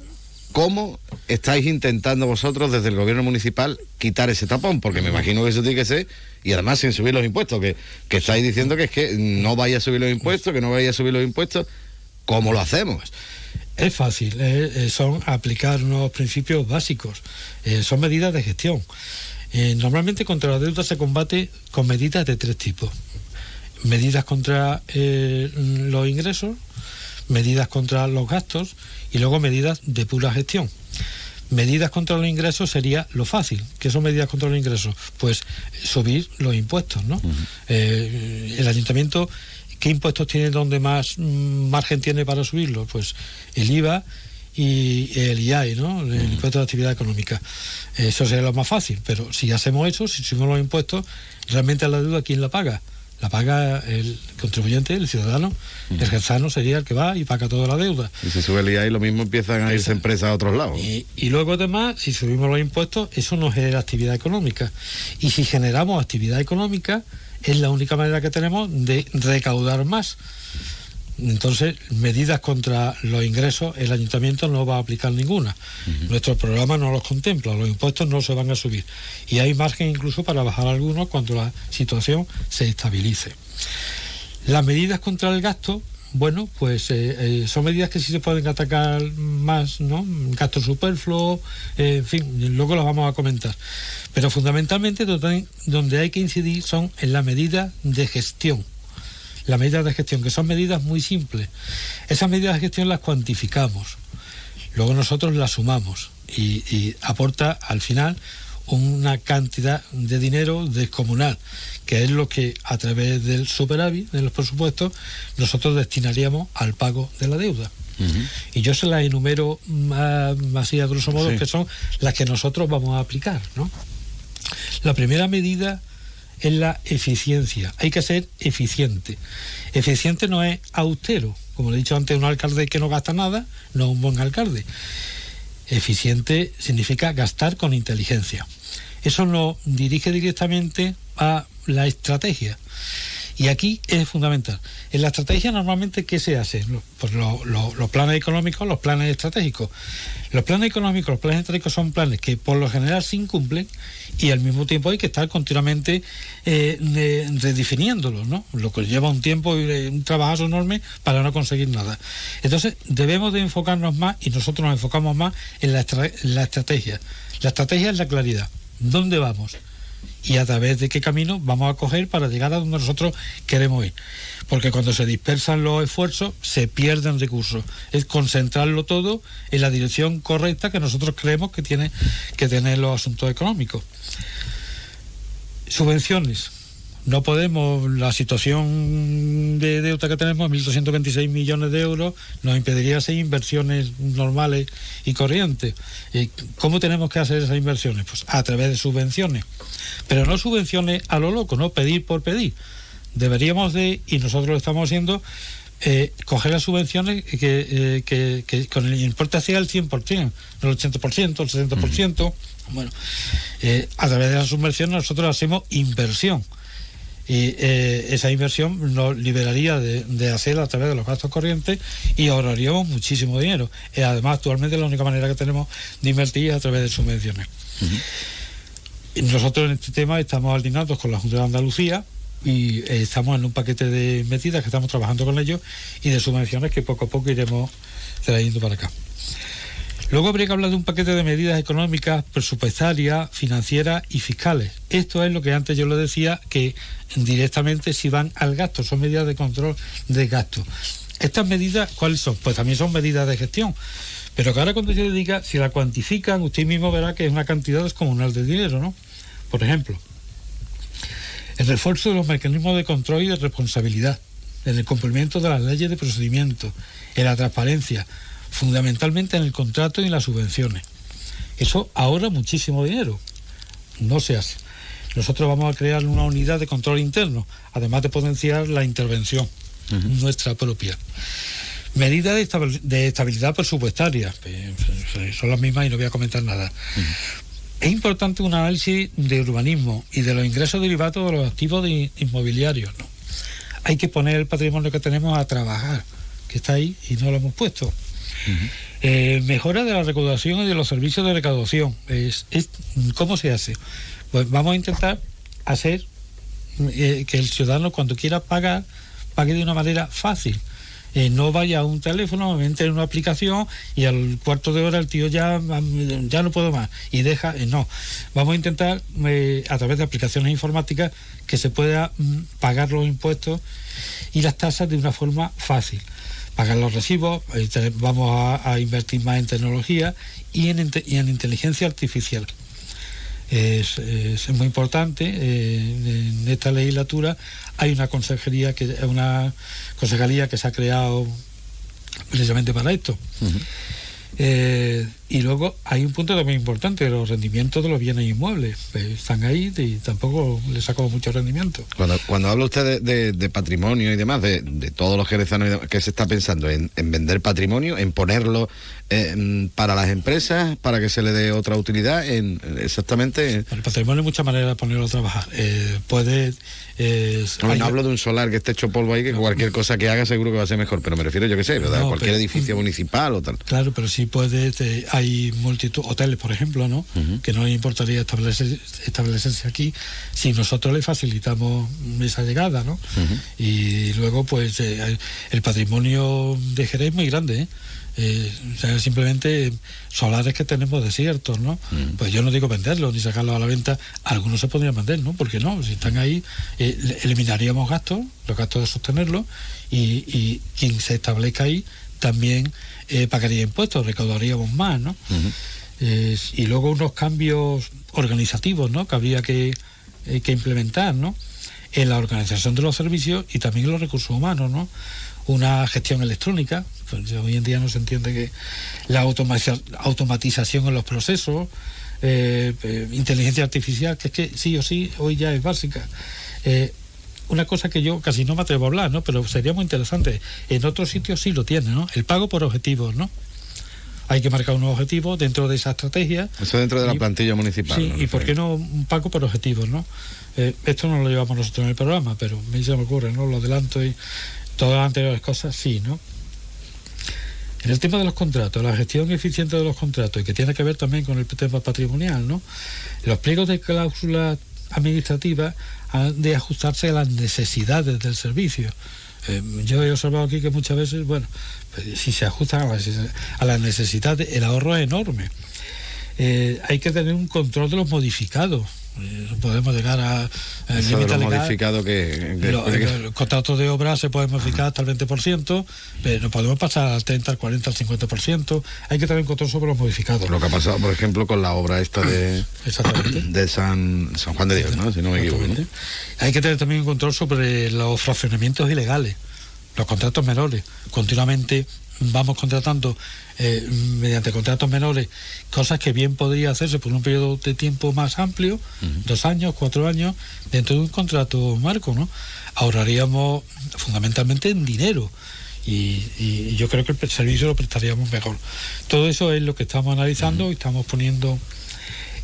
¿Cómo estáis intentando vosotros desde el gobierno municipal quitar ese tapón? Porque me imagino que eso tiene que ser, y además sin subir los impuestos, que, que estáis diciendo que es que no vaya a subir los impuestos, que no vaya a subir los impuestos. ¿Cómo lo hacemos? Es fácil, eh, eh, son aplicar unos principios básicos, son medidas de gestión. Normalmente contra la deuda se combate con medidas de tres tipos. Medidas contra eh, los ingresos, medidas contra los gastos y luego medidas de pura gestión. Medidas contra los ingresos sería lo fácil. ¿Qué son medidas contra los ingresos? Pues subir los impuestos, ¿no? Eh, el ayuntamiento, ¿qué impuestos tiene donde más mm, margen tiene para subirlo? Pues el IVA y el IAE, ¿no? El impuesto de actividad económica. Eso sería lo más fácil, pero si hacemos eso, si subimos los impuestos, realmente la deuda, ¿quién la paga? La paga el contribuyente, el ciudadano. El genzano sería el que va y paga toda la deuda. Y si sube el IAI, lo mismo empiezan a irse empresas a otros lados. Y, y luego además, si subimos los impuestos, eso nos genera actividad económica. Y si generamos actividad económica, es la única manera que tenemos de recaudar más. Entonces, medidas contra los ingresos, el ayuntamiento no va a aplicar ninguna. Nuestro programa no los contempla, los impuestos no se van a subir. Y hay margen incluso para bajar algunos cuando la situación se estabilice. Las medidas contra el gasto, bueno, pues eh, eh, son medidas que sí se pueden atacar más, ¿no? Gasto superfluo, eh, en fin, luego las vamos a comentar. Pero fundamentalmente donde, donde hay que incidir son en la medida de gestión. Las medidas de gestión, que son medidas muy simples. Esas medidas de gestión las cuantificamos. Luego nosotros las sumamos y, y aporta al final una cantidad de dinero descomunal, que es lo que a través del superávit de los presupuestos nosotros destinaríamos al pago de la deuda. Y yo se las enumero más, más así a grosso modo, Sí. que son las que nosotros vamos a aplicar. ¿no? La primera medida es la eficiencia. Hay que ser eficiente. Eficiente no es austero. Como le he dicho antes, un alcalde que no gasta nada no es un buen alcalde. Eficiente significa gastar con inteligencia. Eso nos dirige directamente a la estrategia. Y aquí es fundamental. En la estrategia normalmente, ¿qué se hace? Pues lo- lo- los planes económicos, los planes estratégicos. Los planes económicos, los planes estratégicos son planes que por lo general se incumplen y al mismo tiempo hay que estar continuamente eh, de- redefiniéndolos, ¿no? Lo que lleva un tiempo y eh, un trabajo enorme para no conseguir nada. Entonces, debemos de enfocarnos más y nosotros nos enfocamos más en la, en la estrategia. La estrategia es la claridad. ¿Dónde vamos? Y a través de qué camino vamos a coger para llegar a donde nosotros queremos ir. Porque cuando se dispersan los esfuerzos, se pierden recursos. Es concentrarlo todo en la dirección correcta que nosotros creemos que tiene que tener los asuntos económicos. Subvenciones. No podemos, la situación de deuda que tenemos, 1.226 millones de euros, nos impediría hacer inversiones normales y corrientes. ¿Y ¿Cómo tenemos que hacer esas inversiones? Pues a través de subvenciones. Pero no subvenciones a lo loco, no pedir por pedir. Deberíamos de, y nosotros lo estamos haciendo, eh, coger las subvenciones que, eh, que, que con el importe hacia el 100%, no el 80%, el 70%. Bueno, eh, a través de las subvenciones nosotros hacemos inversión. Y eh, esa inversión nos liberaría de, de hacer a través de los gastos corrientes y ahorraríamos muchísimo dinero. Eh, además, actualmente la única manera que tenemos de invertir es a través de subvenciones. Y Nosotros en este tema estamos alineados con la Junta de Andalucía y eh, estamos en un paquete de medidas que estamos trabajando con ellos y de subvenciones que poco a poco iremos trayendo para acá. Luego habría que hablar de un paquete de medidas económicas, presupuestarias, financieras y fiscales. Esto es lo que antes yo le decía, que directamente si van al gasto, son medidas de control de gasto. Estas medidas, ¿cuáles son? Pues también son medidas de gestión. Pero que ahora cuando se dedica, si la cuantifican, usted mismo verá que es una cantidad descomunal de dinero, ¿no? Por ejemplo, el refuerzo de los mecanismos de control y de responsabilidad, en el cumplimiento de las leyes de procedimiento, en la transparencia, fundamentalmente en el contrato y en las subvenciones. Eso ahorra muchísimo dinero. No se hace. Nosotros vamos a crear una unidad de control interno, además de potenciar la intervención nuestra propia. Medidas de, estabil- de estabilidad presupuestaria, eh, son las mismas y no voy a comentar nada. Es importante un análisis de urbanismo y de los ingresos derivados de los activos de inmobiliarios. ¿no? Hay que poner el patrimonio que tenemos a trabajar, que está ahí y no lo hemos puesto. Eh, mejora de la recaudación y de los servicios de recaudación. Es, ¿Cómo se hace? Pues vamos a intentar hacer eh, que el ciudadano cuando quiera pagar, pague de una manera fácil. Eh, no vaya a un teléfono, entre en una aplicación y al cuarto de hora el tío ya, ya no puedo más y deja, eh, no. Vamos a intentar a través de aplicaciones informáticas que se pueda mm, pagar los impuestos y las tasas de una forma fácil. Pagar los recibos, vamos a, invertir más en tecnología y en, en inteligencia artificial es, es muy importante. eh, en esta legislatura hay una consejería que una consejería que se ha creado precisamente para esto. Eh, y luego hay un punto también importante, los rendimientos de los bienes inmuebles. Pues, están ahí y tampoco le saco mucho rendimiento. Cuando, cuando habla usted de, de- de patrimonio y demás, de, de todos los jerezanos, y demás, ¿qué se está pensando? ¿En, en vender patrimonio? ¿En ponerlo eh, para las empresas? ¿Para que se le dé otra utilidad? En, exactamente. El patrimonio hay muchas maneras de ponerlo a trabajar. Eh, puede. Eh, No, hay- no hablo de un solar que esté hecho polvo ahí, que cualquier cosa que haga seguro que va a ser mejor, pero me refiero, yo qué sé, ¿verdad? No, cualquier pero- edificio municipal o tal. Claro, pero sí puede, te- hay multitud, hoteles, por ejemplo, ¿no? Que no importaría establecer, establecerse aquí si nosotros le facilitamos esa llegada, ¿no? Y luego, pues, eh, el patrimonio de Jerez es muy grande, ¿eh? Eh, o sea, simplemente solares que tenemos desiertos, ¿no? Pues yo no digo venderlos ni sacarlos a la venta, algunos se podrían vender, ¿no? Porque no, si están ahí, eh, eliminaríamos gastos, los gastos de sostenerlos, y, y quien se establezca ahí también eh, pagaría impuestos, recaudaríamos más, ¿no? Y luego unos cambios organizativos, ¿no? Que habría que, que implementar, ¿no? En la organización de los servicios y también en los recursos humanos, ¿no? Una gestión electrónica, pues hoy en día no se entiende que la automatiza- automatización en los procesos, eh, eh, inteligencia artificial, que es que sí o sí hoy ya es básica. Eh, una cosa que yo casi no me atrevo a hablar, ¿no? Pero sería muy interesante. En otros sitios sí lo tiene, ¿no? El pago por objetivos, ¿no? Hay que marcar unos objetivos dentro de esa estrategia. Eso dentro de la Y- plantilla municipal. Sí, ¿no? y por qué no un pago por objetivos, ¿no? Eh, esto no lo llevamos nosotros en el programa, pero a mí se me ocurre, ¿no? Lo adelanto y todas las anteriores cosas, sí, ¿no? En el tema de los contratos, la gestión eficiente de los contratos, y que tiene que ver también con el tema patrimonial, ¿no? Los pliegos de cláusulas administrativas han de ajustarse a las necesidades del servicio. Eh, yo he observado aquí que muchas veces, bueno, pues, si se ajustan a las, a las necesidades, el ahorro es enorme. Eh, hay que tener un control de los modificados. Eh, podemos llegar a, Eso de límite lo legal. modificado que... que- Lo- que- el contrato de obra se puede modificar hasta el 20%, pero no podemos pasar al 30, al 40, al 50%. Hay que tener un control sobre los modificados. Lo que ha pasado, por ejemplo, con la obra esta de, de San, San Juan de Dios, ¿no? Si no me equivoco. ¿no? Hay que tener también un control sobre los fraccionamientos ilegales, los contratos menores. Continuamente vamos contratando eh, mediante contratos menores cosas que bien podría hacerse por un periodo de tiempo más amplio, dos años, cuatro años, dentro de un contrato marco, ¿no? Ahorraríamos fundamentalmente en dinero. Y, y yo creo que el servicio lo prestaríamos mejor. Todo eso es lo que estamos analizando y estamos poniendo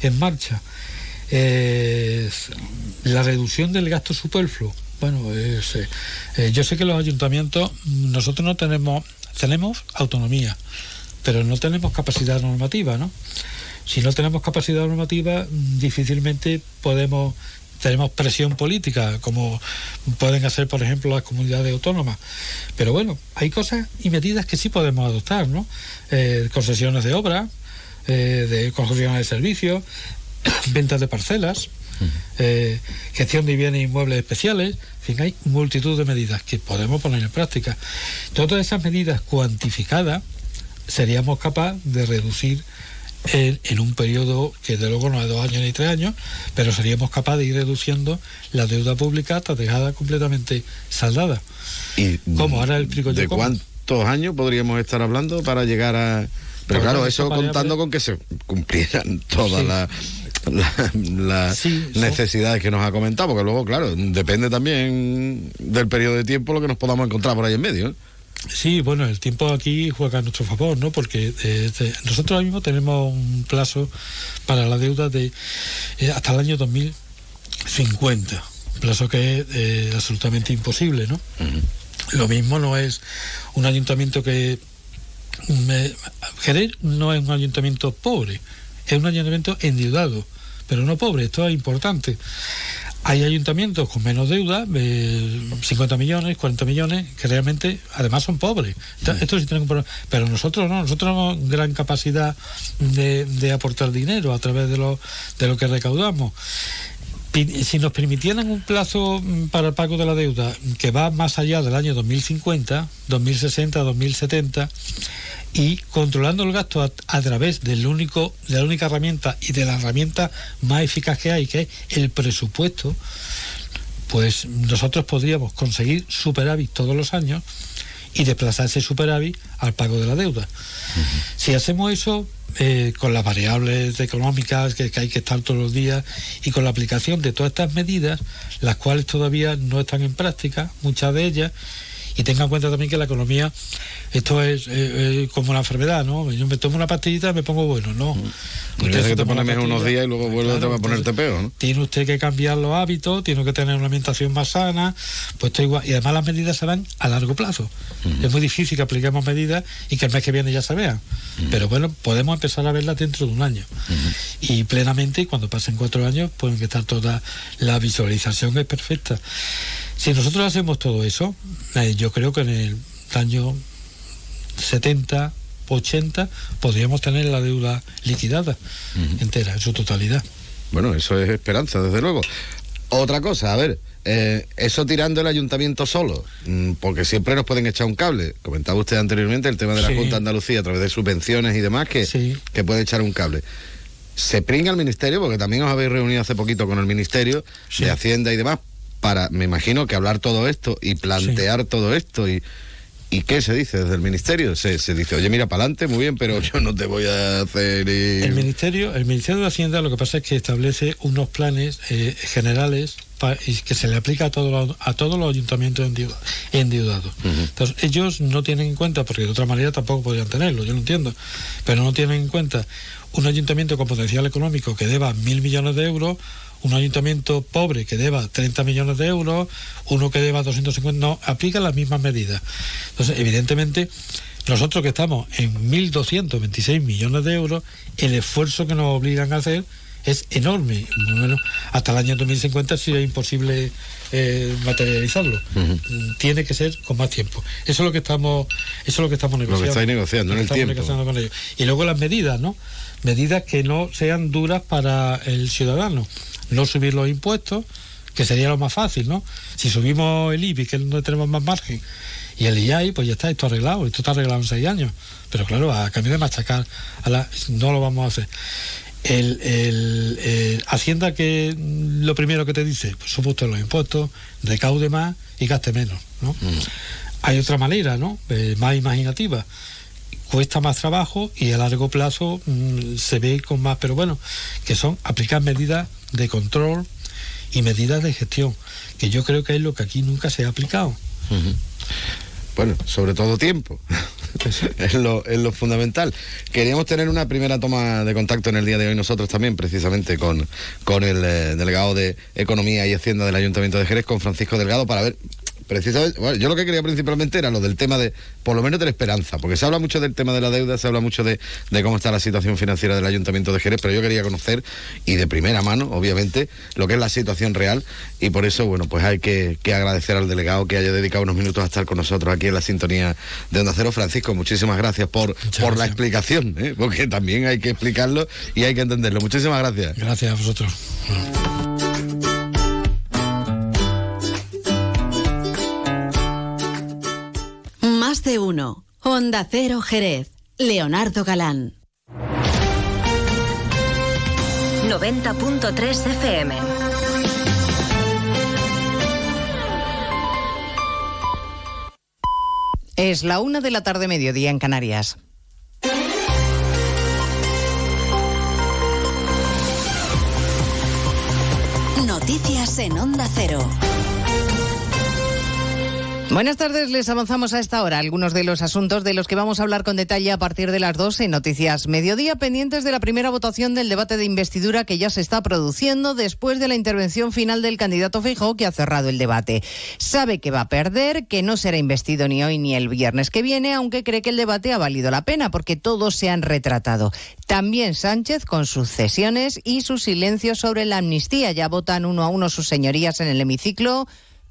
en marcha. Eh, la reducción del gasto superfluo. Bueno, es, eh, yo sé que los ayuntamientos, nosotros no tenemos, tenemos autonomía, pero no tenemos capacidad normativa, ¿no? Si no tenemos capacidad normativa, difícilmente podemos tenemos presión política, como pueden hacer, por ejemplo, las comunidades autónomas. Pero bueno, hay cosas y medidas que sí podemos adoptar, ¿no? Eh, concesiones de obra, eh, de concesiones de servicios, ventas de parcelas, eh, gestión de bienes inmuebles especiales, en fin, hay multitud de medidas que podemos poner en práctica. Todas esas medidas cuantificadas seríamos capaces de reducir en, en un periodo que de luego no es dos años ni tres años, pero seríamos capaces de ir reduciendo la deuda pública hasta dejarla completamente saldada. Y, ¿Cómo? Ahora explico yo ¿De cómo. cuántos años podríamos estar hablando para llegar a...? Pero claro, eso contando con que se cumplieran todas Sí. las la- las necesidades que nos ha comentado, porque luego, claro, depende también del periodo de tiempo lo que nos podamos encontrar por ahí en medio. ¿eh? Sí, bueno, el tiempo aquí juega a nuestro favor, ¿no? Porque eh, nosotros ahora mismo tenemos un plazo para la deuda de eh, hasta el año 2050, un plazo que es eh, absolutamente imposible, ¿no? Lo mismo no es un ayuntamiento que... me- Jerez no es un ayuntamiento pobre, es un ayuntamiento endeudado, pero no pobre, esto es importante. Hay ayuntamientos con menos deuda, eh, 50 millones, 40 millones, que realmente además son pobres. Esto, esto sí tienen un problema. Pero nosotros no, nosotros tenemos gran capacidad de, de aportar dinero a través de lo, de lo que recaudamos. Si nos permitieran un plazo mm, para el pago de la deuda que va más allá del año 2050, 2060, 2070, y controlando el gasto a, a través del único, de la única herramienta y de la herramienta más eficaz que hay, que es el presupuesto, pues nosotros podríamos conseguir superávit todos los años y desplazar ese superávit al pago de la deuda. Si hacemos eso eh, con las variables económicas que, que hay que estar todos los días y con la aplicación de todas estas medidas, las cuales todavía no están en práctica, muchas de ellas, y tenga en cuenta también que la economía, esto es eh, eh, como una enfermedad, ¿no? Yo me tomo una pastillita y me pongo bueno, no. Y Usted se que te una mejor unos días y luego vuelves claro, a ponerte peor, ¿no? tiene usted que cambiar los hábitos, tiene que tener una alimentación más sana, pues esto igual. Y además las medidas se dan a largo plazo. Es muy difícil que apliquemos medidas y que el mes que viene ya se vean. Pero bueno, podemos empezar a verlas dentro de un año. Y plenamente, y cuando pasen cuatro años, pueden estar toda la visualización es perfecta. Si nosotros hacemos todo eso, eh, yo creo que en el año 70, 80, podríamos tener la deuda liquidada entera, en su totalidad. Bueno, eso es esperanza, desde luego. Otra cosa, a ver, eh, eso tirando el ayuntamiento solo, mm, porque siempre nos pueden echar un cable. Comentaba usted anteriormente el tema de la Sí. Junta de Andalucía a través de subvenciones y demás, que, que puede echar un cable. Se pringa el ministerio, porque también os habéis reunido hace poquito con el ministerio de Hacienda y demás, para, me imagino, que hablar todo esto y plantear todo esto y... ¿Y qué se dice desde el ministerio? Se, se dice, oye, mira, para adelante, muy bien, pero yo no te voy a hacer... y- El ministerio, el ministerio de Hacienda lo que pasa es que establece unos planes eh, generales pa- y que se le aplica a todos los, a todos los ayuntamientos endeuda- endeudados. Entonces ellos no tienen en cuenta, porque de otra manera tampoco podrían tenerlo, yo lo entiendo, pero no tienen en cuenta un ayuntamiento con potencial económico que deba mil millones de euros, un ayuntamiento pobre que deba 30 millones de euros, uno que deba 250, no, aplican las mismas medidas. Entonces, evidentemente, nosotros que estamos en 1.226 millones de euros, el esfuerzo que nos obligan a hacer es enorme. Bueno, hasta el año 2050 sería imposible eh, materializarlo. Mm, Tiene que ser con más tiempo. Eso es lo que estamos, eso es lo que estamos Lo que negociando. estáis negociando, en el tiempo. negociando con ellos. Y luego las medidas, ¿no? Medidas que no sean duras para el ciudadano. No subir los impuestos, que sería lo más fácil, ¿no? Si subimos el IBI, que es donde tenemos más margen, y el IAI, pues ya está, esto arreglado, esto está arreglado en seis años. Pero claro, a cambio de machacar, a la, no lo vamos a hacer. El, el, eh, Hacienda que mm, lo primero que te dice, pues supuesto los impuestos, recaude más y gaste menos, ¿no? Hay otra manera, ¿no? Eh, más imaginativa. Cuesta más trabajo y a largo plazo mm, se ve con más, pero bueno, que son aplicar medidas de control y medidas de gestión, que yo creo que es lo que aquí nunca se ha aplicado. Bueno, sobre todo tiempo. es, lo, es lo fundamental. Queríamos tener una primera toma de contacto en el día de hoy nosotros también, precisamente con, con el eh, delegado de Economía y Hacienda del Ayuntamiento de Jerez, con Francisco Delgado, para ver precisamente, bueno, yo lo que quería principalmente era lo del tema de, por lo menos de la esperanza, porque se habla mucho del tema de la deuda, se habla mucho de, de cómo está la situación financiera del Ayuntamiento de Jerez, pero yo quería conocer, y de primera mano, obviamente, lo que es la situación real, y por eso, bueno, pues hay que, que agradecer al delegado que haya dedicado unos minutos a estar con nosotros aquí en la sintonía de Onda Cero. Francisco, muchísimas gracias por, por la explicación, ¿eh? porque también hay que explicarlo y hay que entenderlo. Muchísimas gracias. Gracias a vosotros. Más de uno. Onda Cero Jerez. Leonardo Galán. 90.3 FM. Es la una de la tarde, mediodía en Canarias. Noticias en Onda Cero. Buenas tardes, les avanzamos a esta hora algunos de los asuntos de los que vamos a hablar con detalle a partir de las 12 en Noticias Mediodía, pendientes de la primera votación del debate de investidura que ya se está produciendo después de la intervención final del candidato Feijóo que ha cerrado el debate. Sabe que va a perder, que no será investido ni hoy ni el viernes que viene, aunque cree que el debate ha valido la pena porque todos se han retratado. También Sánchez con sus cesiones y su silencio sobre la amnistía. Ya votan uno a uno sus señorías en el hemiciclo.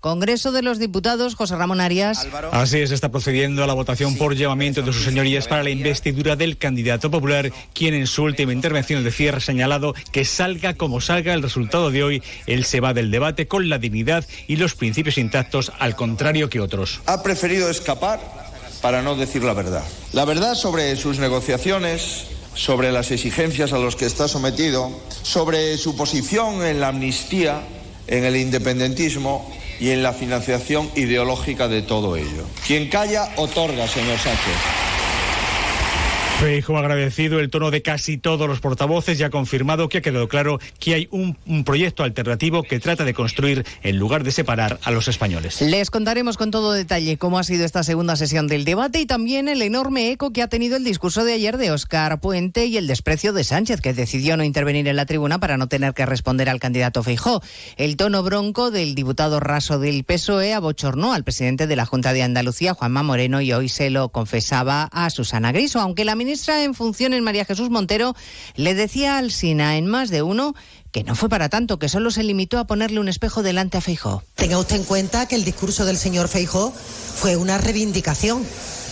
Congreso de los Diputados, José Ramón Arias. Así es, está procediendo a la votación por llamamiento de sus señorías para la investidura del candidato popular, quien en su última intervención de cierre ha señalado que salga como salga el resultado de hoy, él se va del debate con la dignidad y los principios intactos, al contrario que otros. Ha preferido escapar para no decir la verdad. La verdad sobre sus negociaciones, sobre las exigencias a las que está sometido, sobre su posición en la amnistía, en el independentismo y en la financiación ideológica de todo ello. Quien calla, otorga, señor Sánchez. Feijóo ha agradecido el tono de casi todos los portavoces y ha confirmado que ha quedado claro que hay un, un, proyecto alternativo que trata de construir en lugar de separar a los españoles. Les contaremos con todo detalle cómo ha sido esta segunda sesión del debate y también el enorme eco que ha tenido el discurso de ayer de Óscar Puente y el desprecio de Sánchez, que decidió no intervenir en la tribuna para no tener que responder al candidato Feijó. El tono bronco del diputado raso del PSOE abochornó al presidente de la Junta de Andalucía, Juanma Moreno, y hoy se lo confesaba a Susana Griso, aunque la ministra en funciones, María Jesús Montero, le decía al SINA en más de uno que no fue para tanto, que solo se limitó a ponerle un espejo delante a Feijó. Tenga usted en cuenta que el discurso del señor Feijó fue una reivindicación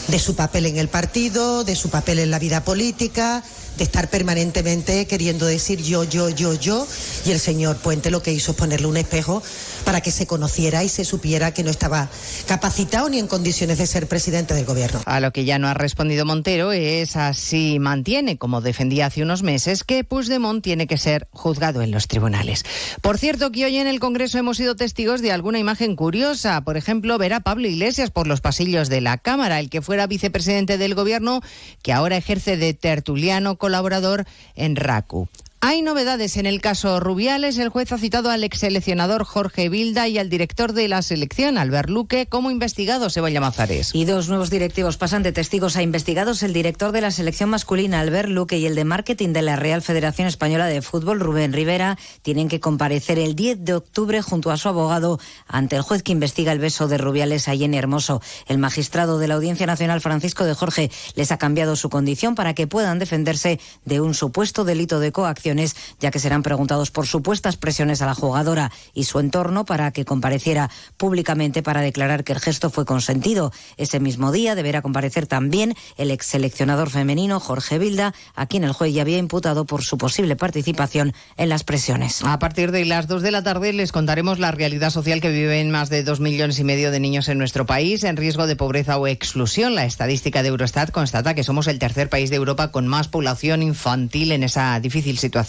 de su papel en el partido, de su papel en la vida política, de estar permanentemente queriendo decir yo, yo, yo, yo. Y el señor Puente lo que hizo es ponerle un espejo para que se conociera y se supiera que no estaba capacitado ni en condiciones de ser presidente del gobierno. A lo que ya no ha respondido Montero es así mantiene, como defendía hace unos meses, que Puigdemont tiene que ser juzgado en los tribunales. Por cierto, que hoy en el Congreso hemos sido testigos de alguna imagen curiosa. Por ejemplo, ver a Pablo Iglesias por los pasillos de la Cámara, el que fuera vicepresidente del gobierno, que ahora ejerce de tertuliano colaborador en RACU. Hay novedades en el caso Rubiales. El juez ha citado al ex seleccionador Jorge Vilda y al director de la selección, Albert Luque, como investigados, Eva Llamazares. Y dos nuevos directivos pasan de testigos a investigados. El director de la selección masculina, Albert Luque, y el de marketing de la Real Federación Española de Fútbol, Rubén Rivera, tienen que comparecer el 10 de octubre junto a su abogado ante el juez que investiga el beso de Rubiales a Jenny Hermoso. El magistrado de la Audiencia Nacional, Francisco de Jorge, les ha cambiado su condición para que puedan defenderse de un supuesto delito de coacción ya que serán preguntados por supuestas presiones a la jugadora y su entorno para que compareciera públicamente para declarar que el gesto fue consentido. Ese mismo día deberá comparecer también el ex seleccionador femenino Jorge Vilda, a quien el juez ya había imputado por su posible participación en las presiones. A partir de las dos de la tarde les contaremos la realidad social que viven más de dos millones y medio de niños en nuestro país en riesgo de pobreza o exclusión. La estadística de Eurostat constata que somos el tercer país de Europa con más población infantil en esa difícil situación.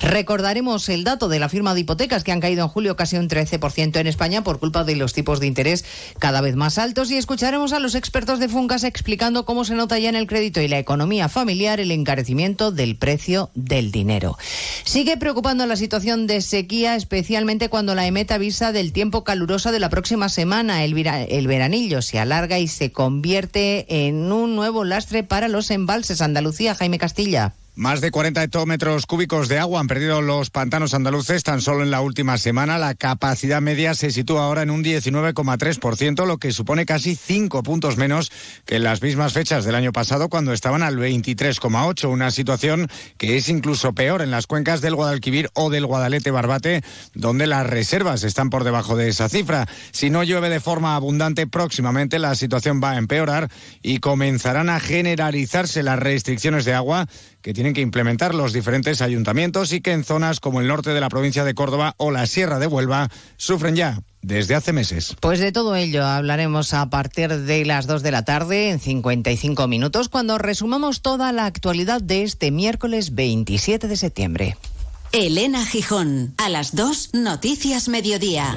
Recordaremos el dato de la firma de hipotecas que han caído en julio casi un 13% en España por culpa de los tipos de interés cada vez más altos y escucharemos a los expertos de Funcas explicando cómo se nota ya en el crédito y la economía familiar el encarecimiento del precio del dinero. Sigue preocupando la situación de sequía, especialmente cuando la EMET avisa del tiempo caluroso de la próxima semana. El, el veranillo se alarga y se convierte en un nuevo lastre para los embalses. Andalucía, Jaime Castilla. Más de 40 hectómetros cúbicos de agua han perdido los pantanos andaluces tan solo en la última semana. La capacidad media se sitúa ahora en un 19,3%, lo que supone casi 5 puntos menos que en las mismas fechas del año pasado, cuando estaban al 23,8%. Una situación que es incluso peor en las cuencas del Guadalquivir o del Guadalete Barbate, donde las reservas están por debajo de esa cifra. Si no llueve de forma abundante próximamente, la situación va a empeorar y comenzarán a generalizarse las restricciones de agua que tienen que implementar los diferentes ayuntamientos y que en zonas como el norte de la provincia de Córdoba o la Sierra de Huelva sufren ya desde hace meses. Pues de todo ello hablaremos a partir de las 2 de la tarde en 55 minutos cuando resumamos toda la actualidad de este miércoles 27 de septiembre. Elena Gijón, a las 2, Noticias Mediodía.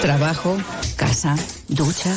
Trabajo, casa, ducha,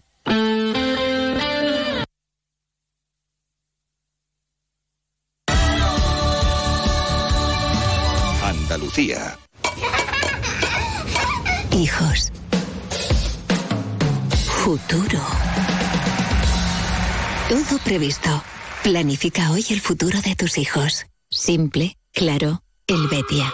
Previsto. Planifica hoy el futuro de tus hijos. Simple, claro, Helvetia.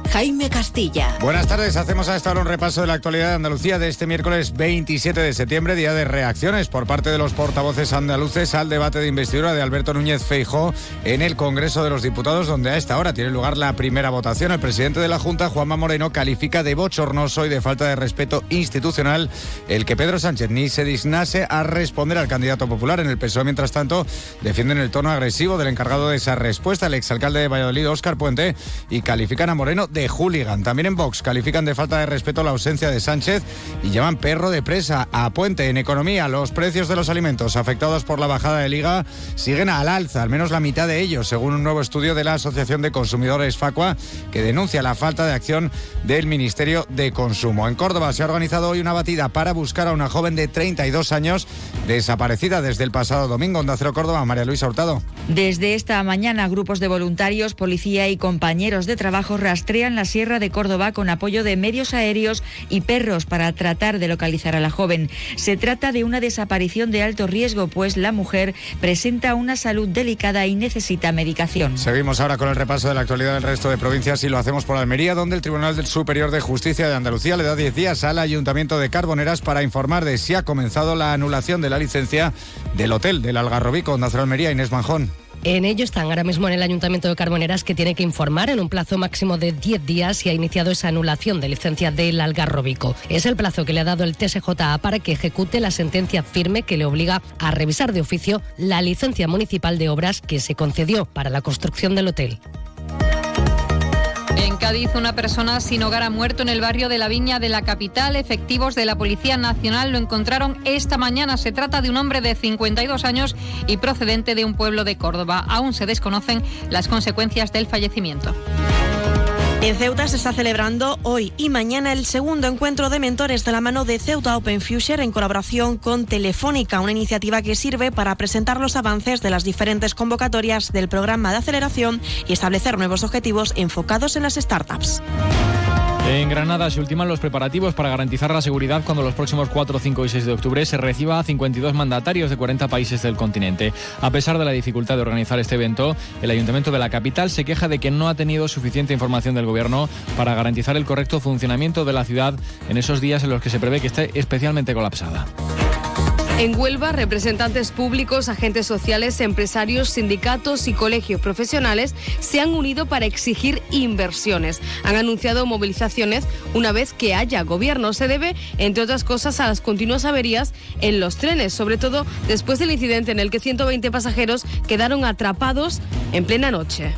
Jaime Castilla. Buenas tardes, hacemos a esta hora un repaso de la actualidad de Andalucía de este miércoles 27 de septiembre, día de reacciones por parte de los portavoces andaluces al debate de investidura de Alberto Núñez Feijó en el Congreso de los Diputados, donde a esta hora tiene lugar la primera votación. El presidente de la Junta, Juanma Moreno, califica de bochornoso y de falta de respeto institucional el que Pedro Sánchez ni se dignase a responder al candidato popular. En el PSOE, mientras tanto, defienden el tono agresivo del encargado de esa respuesta, el exalcalde de Valladolid, Óscar Puente, y califican a Moreno de hooligan. También en Vox califican de falta de respeto la ausencia de Sánchez y llaman perro de presa a Puente. En economía, los precios de los alimentos afectados por la bajada de liga siguen al alza, al menos la mitad de ellos, según un nuevo estudio de la Asociación de Consumidores Facua, que denuncia la falta de acción del Ministerio de Consumo. En Córdoba se ha organizado hoy una batida para buscar a una joven de 32 años desaparecida desde el pasado domingo. Córdoba, María Luisa Hurtado. Desde esta mañana, grupos de voluntarios, policía y compañeros de trabajo rastrean la Sierra de Córdoba con apoyo de medios aéreos y perros para tratar de localizar a la joven. Se trata de una desaparición de alto riesgo, pues la mujer presenta una salud delicada y necesita medicación. Seguimos ahora con el repaso de la actualidad del resto de provincias y lo hacemos por Almería, donde el Tribunal Superior de Justicia de Andalucía le da 10 días al Ayuntamiento de Carboneras para informar de si ha comenzado la anulación de la licencia del hotel del Algarrobico, Cero Almería, Inés Manjón. En ello están ahora mismo en el Ayuntamiento de Carboneras que tiene que informar en un plazo máximo de 10 días si ha iniciado esa anulación de licencia del Algarrobico. Es el plazo que le ha dado el TSJA para que ejecute la sentencia firme que le obliga a revisar de oficio la licencia municipal de obras que se concedió para la construcción del hotel. En Cádiz, una persona sin hogar ha muerto en el barrio de la Viña de la capital. Efectivos de la Policía Nacional lo encontraron esta mañana. Se trata de un hombre de 52 años y procedente de un pueblo de Córdoba. Aún se desconocen las consecuencias del fallecimiento. En Ceuta se está celebrando hoy y mañana el segundo encuentro de mentores de la mano de Ceuta Open Future en colaboración con Telefónica, una iniciativa que sirve para presentar los avances de las diferentes convocatorias del programa de aceleración y establecer nuevos objetivos enfocados en las startups. En Granada se ultiman los preparativos para garantizar la seguridad cuando los próximos 4, 5 y 6 de octubre se reciba a 52 mandatarios de 40 países del continente. A pesar de la dificultad de organizar este evento, el Ayuntamiento de la capital se queja de que no ha tenido suficiente información del Gobierno para garantizar el correcto funcionamiento de la ciudad en esos días en los que se prevé que esté especialmente colapsada. En Huelva, representantes públicos, agentes sociales, empresarios, sindicatos y colegios profesionales se han unido para exigir inversiones. Han anunciado movilizaciones una vez que haya gobierno. Se debe, entre otras cosas, a las continuas averías en los trenes, sobre todo después del incidente en el que 120 pasajeros quedaron atrapados en plena noche.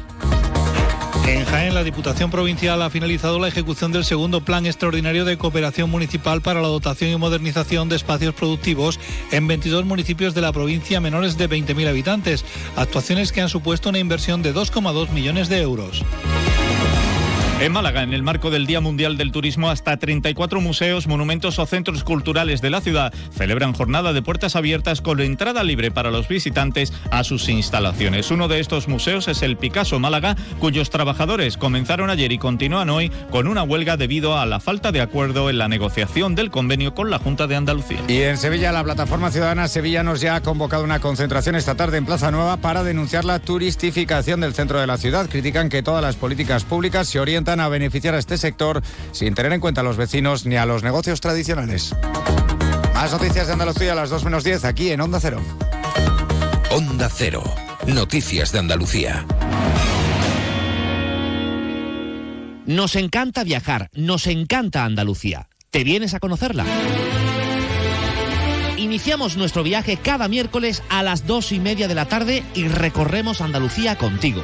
En Jaén, la Diputación Provincial ha finalizado la ejecución del segundo Plan Extraordinario de Cooperación Municipal para la dotación y modernización de espacios productivos en 22 municipios de la provincia menores de 20.000 habitantes, actuaciones que han supuesto una inversión de 2,2 millones de euros. En Málaga, en el marco del Día Mundial del Turismo, hasta 34 museos, monumentos o centros culturales de la ciudad celebran jornada de puertas abiertas con entrada libre para los visitantes a sus instalaciones. Uno de estos museos es el Picasso Málaga, cuyos trabajadores comenzaron ayer y continúan hoy con una huelga debido a la falta de acuerdo en la negociación del convenio con la Junta de Andalucía. Y en Sevilla, la plataforma ciudadana Sevillanos ya ha convocado una concentración esta tarde en Plaza Nueva para denunciar la turistificación del centro de la ciudad. Critican que todas las políticas públicas se orientan a beneficiar a este sector sin tener en cuenta a los vecinos ni a los negocios tradicionales. Más noticias de Andalucía a las 2 menos 10 aquí en Onda Cero. Onda Cero. Noticias de Andalucía. Nos encanta viajar, nos encanta Andalucía. ¿Te vienes a conocerla? Iniciamos nuestro viaje cada miércoles a las dos y media de la tarde y recorremos Andalucía contigo.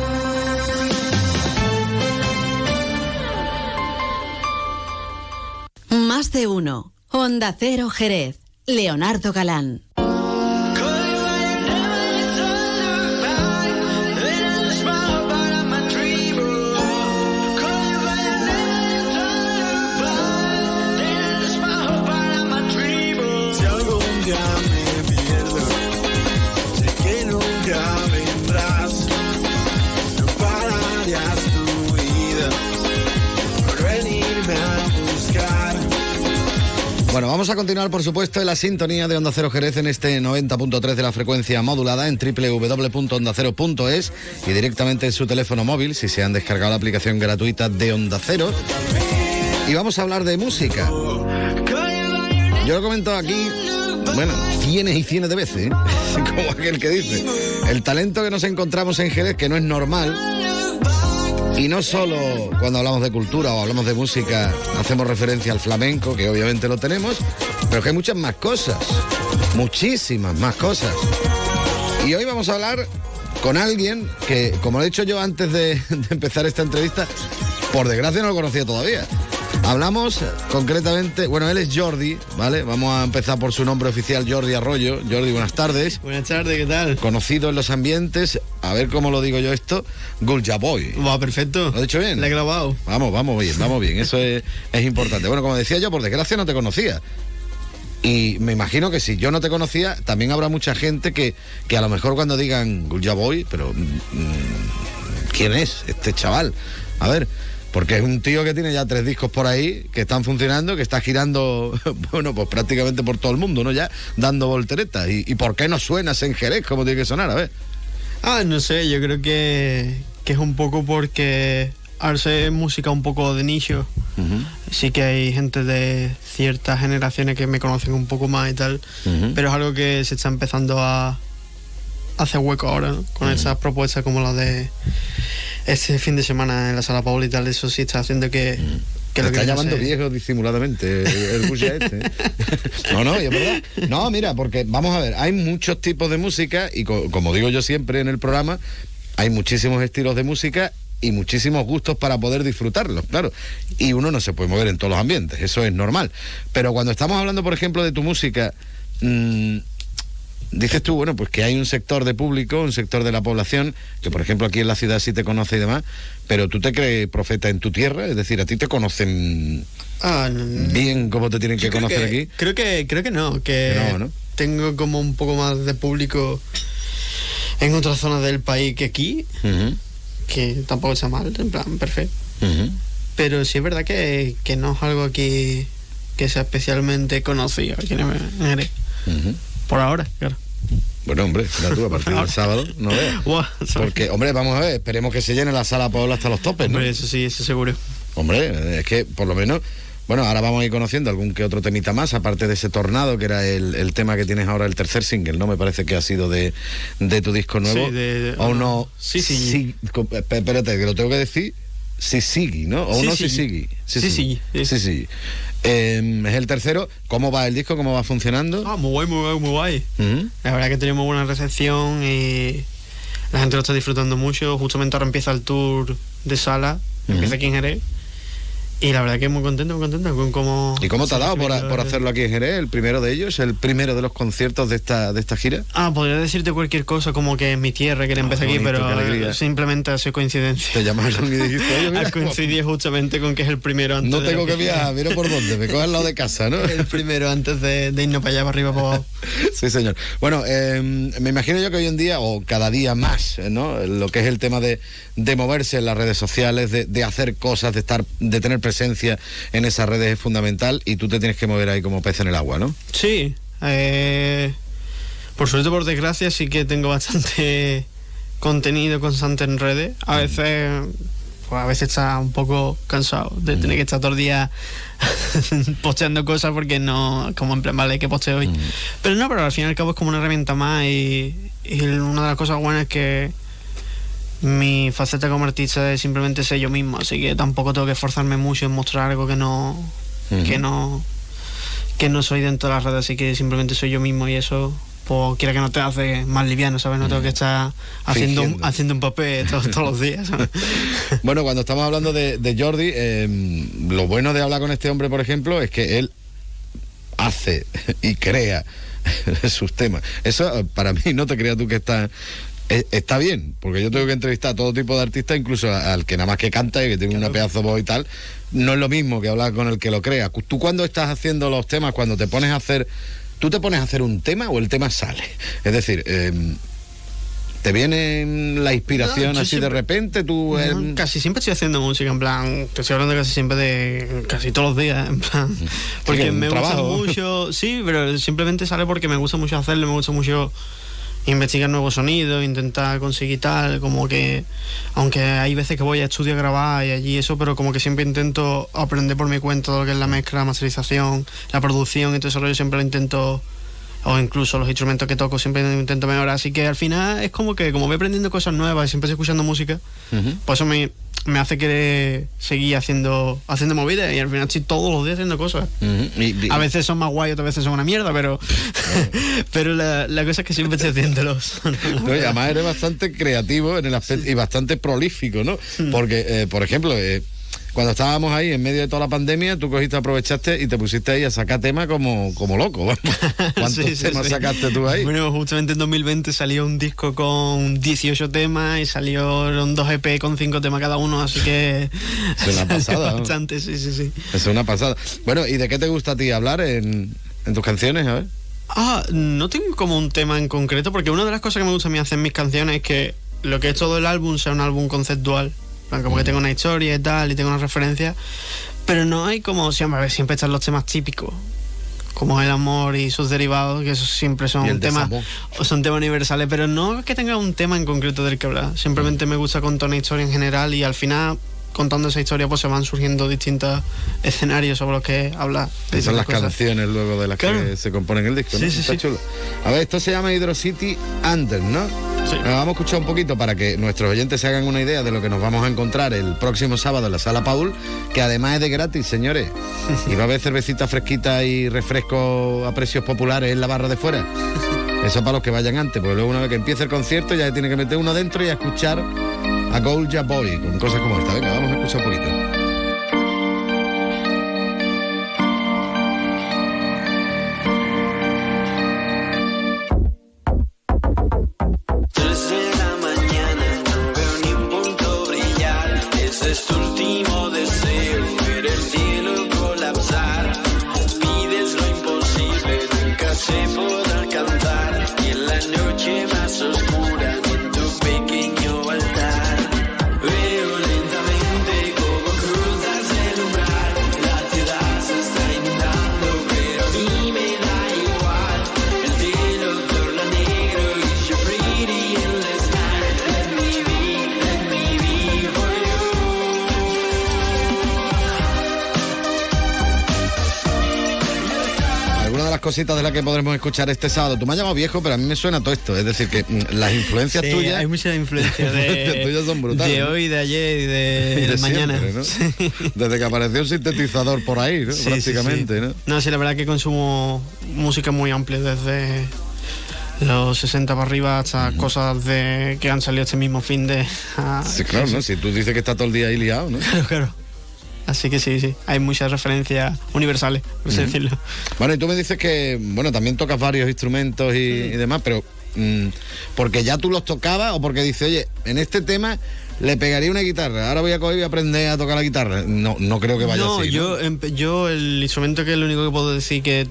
Más de uno. Onda Cero Jerez. Leonardo Galán. Bueno, vamos a continuar, por supuesto, en la sintonía de Onda Cero Jerez en este 90.3 de la frecuencia modulada en www.ondacero.es y directamente en su teléfono móvil si se han descargado la aplicación gratuita de Onda Cero. Y vamos a hablar de música. Yo lo he comentado aquí, bueno, cienes y cienes de veces, ¿eh? como aquel que dice. El talento que nos encontramos en Jerez, que no es normal. Y no solo cuando hablamos de cultura o hablamos de música hacemos referencia al flamenco, que obviamente lo tenemos, pero que hay muchas más cosas, muchísimas más cosas. Y hoy vamos a hablar con alguien que, como lo he dicho yo antes de, de empezar esta entrevista, por desgracia no lo conocía todavía. Hablamos concretamente, bueno, él es Jordi, ¿vale? Vamos a empezar por su nombre oficial, Jordi Arroyo. Jordi, buenas tardes. Buenas tardes, ¿qué tal? Conocido en los ambientes, a ver cómo lo digo yo esto, Gulja Boy. Va, perfecto. ¿Lo he dicho bien? La he grabado. Vamos, vamos bien, vamos bien, eso es, es importante. Bueno, como decía yo, por desgracia no te conocía. Y me imagino que si yo no te conocía, también habrá mucha gente que, que a lo mejor cuando digan Gulja Boy, pero mm, ¿quién es este chaval? A ver, porque es un tío que tiene ya tres discos por ahí que están funcionando, que está girando, bueno, pues prácticamente por todo el mundo, ¿no? Ya dando volteretas. ¿Y, y por qué no suenas en Jerez como tiene que sonar? A ver. Ah, no sé, yo creo que, que es un poco porque al ser música un poco de nicho, sí que hay gente de ciertas generaciones que me conocen un poco más y tal, pero es algo que se está empezando a hacer hueco ahora, ¿no? Con esas propuestas como la de este fin de semana en la sala Paul y tal, eso sí está haciendo que... que Te lo que está llamando viejo disimuladamente el, el este. No, no, y es verdad. No, mira, porque vamos a ver, hay muchos tipos de música y co- como digo yo siempre en el programa, hay muchísimos estilos de música y muchísimos gustos para poder disfrutarlos, claro. Y uno no se puede mover en todos los ambientes, eso es normal. Pero cuando estamos hablando, por ejemplo, de tu música, mm, dices tú, bueno, pues que hay un sector de público, un sector de la población, que por ejemplo aquí en la ciudad sí te conoce y demás, pero tú te crees profeta en tu tierra, es decir, a ti te conocen Ah, no, bien como te tienen que Yo conocer que- aquí. Creo que, creo que no, que Que no, ¿no? tengo como un poco más de público en otras zonas del país que aquí, que tampoco está mal, en plan, perfecto. Pero sí es verdad que, que no es algo aquí que sea especialmente conocido aquí en en. Por ahora, claro. Bueno, hombre, mira tú, a partir del sábado, no veas. Porque, hombre, vamos a ver, esperemos que se llene la sala Paola hasta los topes, ¿no? Hombre, eso sí, eso seguro. Hombre, es que por lo menos, bueno, ahora vamos a ir conociendo algún que otro temita más, aparte de ese tornado, que era el, el tema que tienes ahora, el tercer single, ¿no? Me parece que ha sido de, de tu disco nuevo. Sí, de- o no. Sí, sí. Sí, no, sí. sí, sigue. Sí, sí. Sí, sí. Eh, es el tercero. ¿Cómo va el disco? ¿Cómo va funcionando? Ah, muy guay, muy guay, muy guay. Ujú. La verdad que tenemos buena recepción y la gente lo está disfrutando mucho. Justamente ahora empieza el tour de sala, empieza aquí en Jerez. Y la verdad que muy contento, muy contento con cómo... ¿Y cómo te ha dado por, por hacerlo aquí en Jerez? El primero de ellos, el primero de los conciertos de esta, de esta gira. Ah, podría decirte cualquier cosa como que es mi tierra, que empecé aquí, pero simplemente ha sido coincidencia. Te llamaron y dijiste, oye, coincidido justamente con que es el primero antes No de tengo que viajar, mira por dónde, me coge al lado de casa, ¿no? El primero antes de, de irnos para allá, para arriba, para abajo. Sí, señor. Bueno, eh, me imagino yo que hoy en día, o cada día más, eh, ¿no? Lo que es el tema de, de moverse en las redes sociales, de, de hacer cosas, de estar, de tener presencia en esas redes es fundamental y tú te tienes que mover ahí como pez en el agua, ¿no? Sí, eh, por suerte, por desgracia, sí que tengo bastante contenido constante en redes. A veces, pues a veces está un poco cansado de tener que estar todo el día posteando cosas porque no, como en plan, vale, que posteo hoy. Pero no, pero al fin y al cabo es como una herramienta más y, y una de las cosas buenas es que mi faceta como artista es simplemente ser yo mismo, así que tampoco tengo que esforzarme mucho en mostrar algo que no, que no que no soy dentro de las redes, así que simplemente soy yo mismo y eso, pues quiera que no te hace más liviano, ¿sabes? No tengo que estar haciendo, Fingiendo. haciendo un papel todos, todos los días. ¿sabes? Bueno, cuando estamos hablando de, de Jordi, eh, lo bueno de hablar con este hombre, por ejemplo, es que él hace y crea sus temas. Eso eh, para mí, no te creas tú que está está bien, porque yo tengo que entrevistar a todo tipo de artistas, incluso al que nada más que canta y que tiene una pedazo de voz y tal. No es lo mismo que hablar con el que lo crea. Tú cuando estás haciendo los temas, cuando te pones a hacer, tú te pones a hacer un tema o el tema sale. Es decir, eh, te viene la inspiración No, así de repente, tú eh, casi siempre estoy haciendo música, en plan, te estoy hablando casi siempre de casi todos los días, en plan, porque Sí, me gusta mucho, sí, pero simplemente sale porque me gusta mucho hacerlo, me gusta mucho investigar nuevos sonidos, intentar conseguir tal, como que, aunque hay veces que voy a estudio a grabar y allí eso, pero como que siempre intento aprender por mi cuenta lo que es la mezcla, la masterización, la producción y todo eso, yo siempre lo intento o incluso los instrumentos que toco siempre intento mejorar. Así que al final es como que, como voy aprendiendo cosas nuevas y siempre estoy escuchando música, pues eso me, me hace querer seguir haciendo, haciendo movidas y al final estoy todos los días haciendo cosas. A veces son más guay, otras veces son una mierda, pero, pero la, la cosa es que siempre estoy haciéndolos. No, y además eres bastante creativo en el aspecto y bastante prolífico, ¿no? Mm. Porque, eh, por ejemplo, eh, cuando estábamos ahí en medio de toda la pandemia, tú cogiste, aprovechaste y te pusiste ahí a sacar temas como, como loco. ¿Cuántos Sí, sí, temas sí. sacaste tú ahí? Bueno, justamente en 2020 salió un disco con 18 temas y salieron dos EP con 5 temas cada uno, así que... Es una pasada, ¿no? Bastante, sí, sí, sí. Es una pasada. Bueno, ¿y de qué te gusta a ti hablar en, en tus canciones? A ver. Ah, no tengo como un tema en concreto, porque una de las cosas que me gusta a mí hacer en mis canciones es que lo que es todo el álbum sea un álbum conceptual. Como que tengo una historia y tal, y tengo una referencia. Pero no hay como siempre, a ver, siempre están los temas típicos. Como el amor y sus derivados, que esos siempre son temas, o son temas universales, pero no es que tenga un tema en concreto del que hablar. Simplemente me gusta contar una historia en general y al final, contando esa historia, pues se van surgiendo distintos escenarios sobre los que hablar. de Y son las cosas. canciones luego de las que se componen el disco, ¿no? Sí, sí, Está sí. chulo. A ver, esto se llama Hydro City Anthem, ¿no? Sí. Eh, Vamos a escuchar un poquito para que nuestros oyentes se hagan una idea de lo que nos vamos a encontrar el próximo sábado en la Sala Paul, que además es de gratis, señores. Y va a haber cervecita fresquita y refrescos a precios populares en la barra de fuera. Eso para los que vayan antes, porque luego una vez que empiece el concierto ya tiene que meter uno dentro y a escuchar a Golja Boy con cosas como esta. Venga, vamos a escuchar un poquito. Cositas de las que podremos escuchar este sábado. Tú me has llamado viejo, pero a mí me suena todo esto. Es decir, que mm, las influencias Sí, tuyas. hay muchas influencias las de, tuyas son brutales. de hoy, de ayer y de, Y de del mañana. Desde que apareció el sintetizador por ahí, ¿no? Sí, prácticamente. ¿no? No, sí, la verdad que consumo música muy amplia, desde los 60 para arriba hasta cosas de que han salido este mismo fin de... Sí, claro, ¿no? Si tú dices que está todo el día ahí liado, ¿no? Claro, claro. Así que sí, sí, hay muchas referencias universales, por así decirlo. Bueno, y tú me dices que, bueno, también tocas varios instrumentos y, y demás, pero mm, porque ya tú los tocabas o porque dices, oye, en este tema le pegaría una guitarra, ahora voy a coger y aprender a tocar la guitarra. No, no creo que vaya no, así. ¿no? yo el instrumento que es lo único que puedo decir que,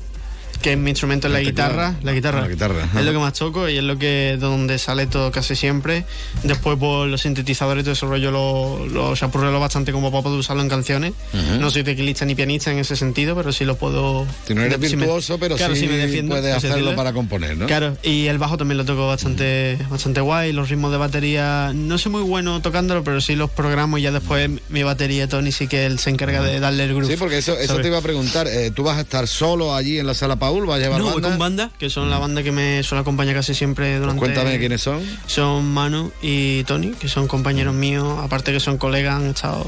que es mi instrumento es la guitarra, la guitarra. La guitarra. Es lo que más toco y es lo que donde sale todo casi siempre. Después por los sintetizadores y todo ese rollo lo, lo bastante como para poder usarlo en canciones. Ujú. No soy teclista ni pianista en ese sentido, pero sí lo puedo. Si no eres si me- virtuoso, pero claro, sí me defiendo, puedes hacerlo para componer, ¿no? Claro, y el bajo también lo toco bastante, bastante guay. Los ritmos de batería, no soy muy bueno tocándolo, pero sí los programo y ya después mi batería Tony sí que él se encarga de darle el groove. Sí, porque eso, eso ¿sabes? te iba a preguntar. eh, ¿Tú vas a estar solo allí en la sala Paul? ¿Vas a llevar No, voy con banda, que son la banda que me suele acompañar casi siempre durante... Pues cuéntame quiénes son. Son Manu y Tony, que son compañeros míos, aparte que son colegas, han estado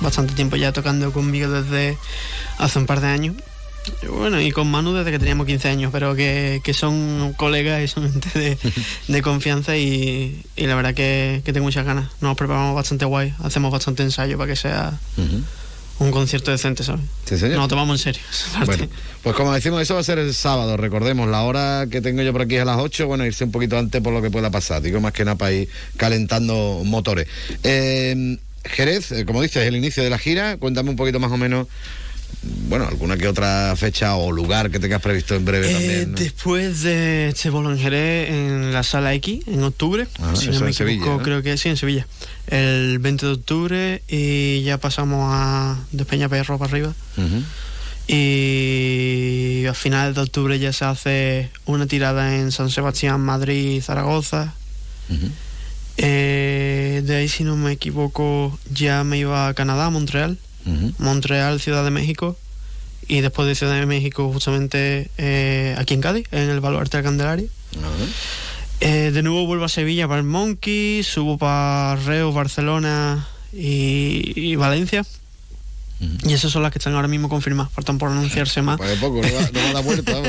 bastante tiempo ya tocando conmigo desde hace un par de años. Bueno, y con Manu desde que teníamos 15 años, pero que, que son colegas y son gente de, de confianza y, y la verdad que, que tengo muchas ganas. Nos preparamos bastante guay, hacemos bastante ensayo para que sea un concierto decente, ¿sabes? Sí, señor. Nos lo tomamos en serio. Bueno, pues como decimos, eso va a ser el sábado, recordemos, la hora que tengo yo por aquí es a las 8, bueno, irse un poquito antes por lo que pueda pasar, digo más que nada para ir calentando motores. Eh, Jerez, eh, como dices, el inicio de la gira, cuéntame un poquito más o menos, bueno, alguna que otra fecha o lugar que tengas previsto en breve Eh, también. ¿no? Después de este bolo en la sala X, en octubre, Ah, si no me Sevilla, equivoco, ¿no? creo que sí, en Sevilla. El 20 de octubre y ya pasamos a de Peñaperro para arriba. Y a finales de octubre ya se hace una tirada en San Sebastián, Madrid, Zaragoza. Eh, de ahí, si no me equivoco, ya me iba a Canadá, a Montreal. Montreal, Ciudad de México. Y después de Ciudad de México, justamente eh, aquí en Cádiz, en el Baluarte de Candelaria. Eh, de nuevo vuelvo a Sevilla para el Monkey, subo para Reus, Barcelona y, y Valencia. Y esas son las que están ahora mismo confirmadas, faltan por anunciarse más. Pues poco, no va, no va a dar vuelta.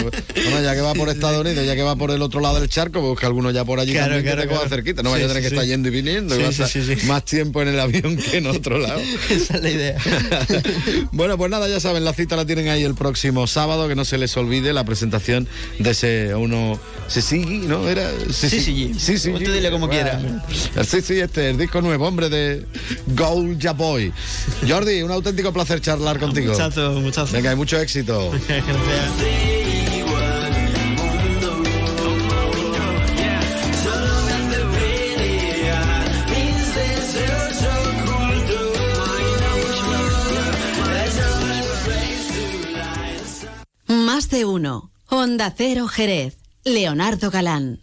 Bueno, ya que va por Estados Unidos, ya que va por el otro lado del charco, pues busca alguno ya por allí Claro, también que claro, te coja claro. cerquita. No vaya Sí, a tener sí, que estar sí. yendo y viniendo, Sí, que vas sí, a sí, estar sí. más tiempo en el avión que en otro lado. Esa es la idea. bueno, pues nada, ya saben, la cita la tienen ahí el próximo sábado, que no se les olvide la presentación de ese uno Sisigi, ¿no? Era Sisigi. Sí, sí. Usted dile como quiera. Sí, sí, este, el disco nuevo, hombre, de Gold Boy. Jordi, un auténtico placer charlar contigo. Muchacho, muchacho. Venga, y mucho éxito. Más de uno. Onda Cero Jerez. Leonardo Galán.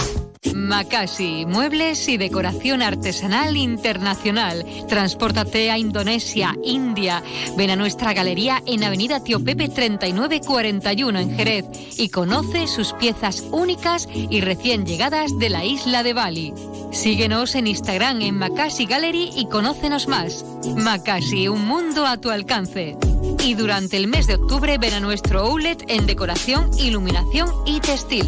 Makasi, muebles y decoración artesanal internacional. Transpórtate a Indonesia, India. Ven a nuestra galería en Avenida Tío Pepe 3941 en Jerez y conoce sus piezas únicas y recién llegadas de la isla de Bali. Síguenos en Instagram en Makasi Gallery y conócenos más. Makasi, un mundo a tu alcance. Y durante el mes de octubre ven a nuestro outlet en decoración, iluminación y textil.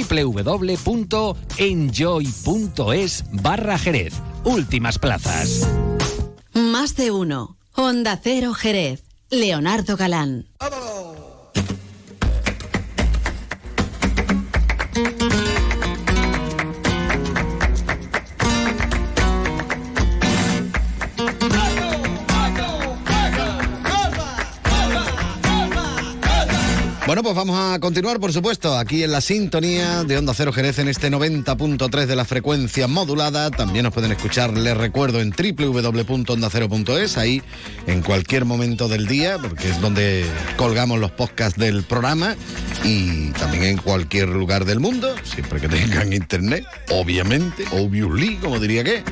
www.enjoy.es barra Jerez. Últimas plazas. Más de uno. Honda Cero Jerez. Leonardo Galán. Bueno, pues vamos a continuar, por supuesto, aquí en la sintonía de Onda Cero Jerez en este 90.3 de la frecuencia modulada. También nos pueden escuchar, les recuerdo, en www.ondacero.es, ahí en cualquier momento del día, porque es donde colgamos los podcasts del programa y también en cualquier lugar del mundo, siempre que tengan internet, obviamente, obviously, como diría que.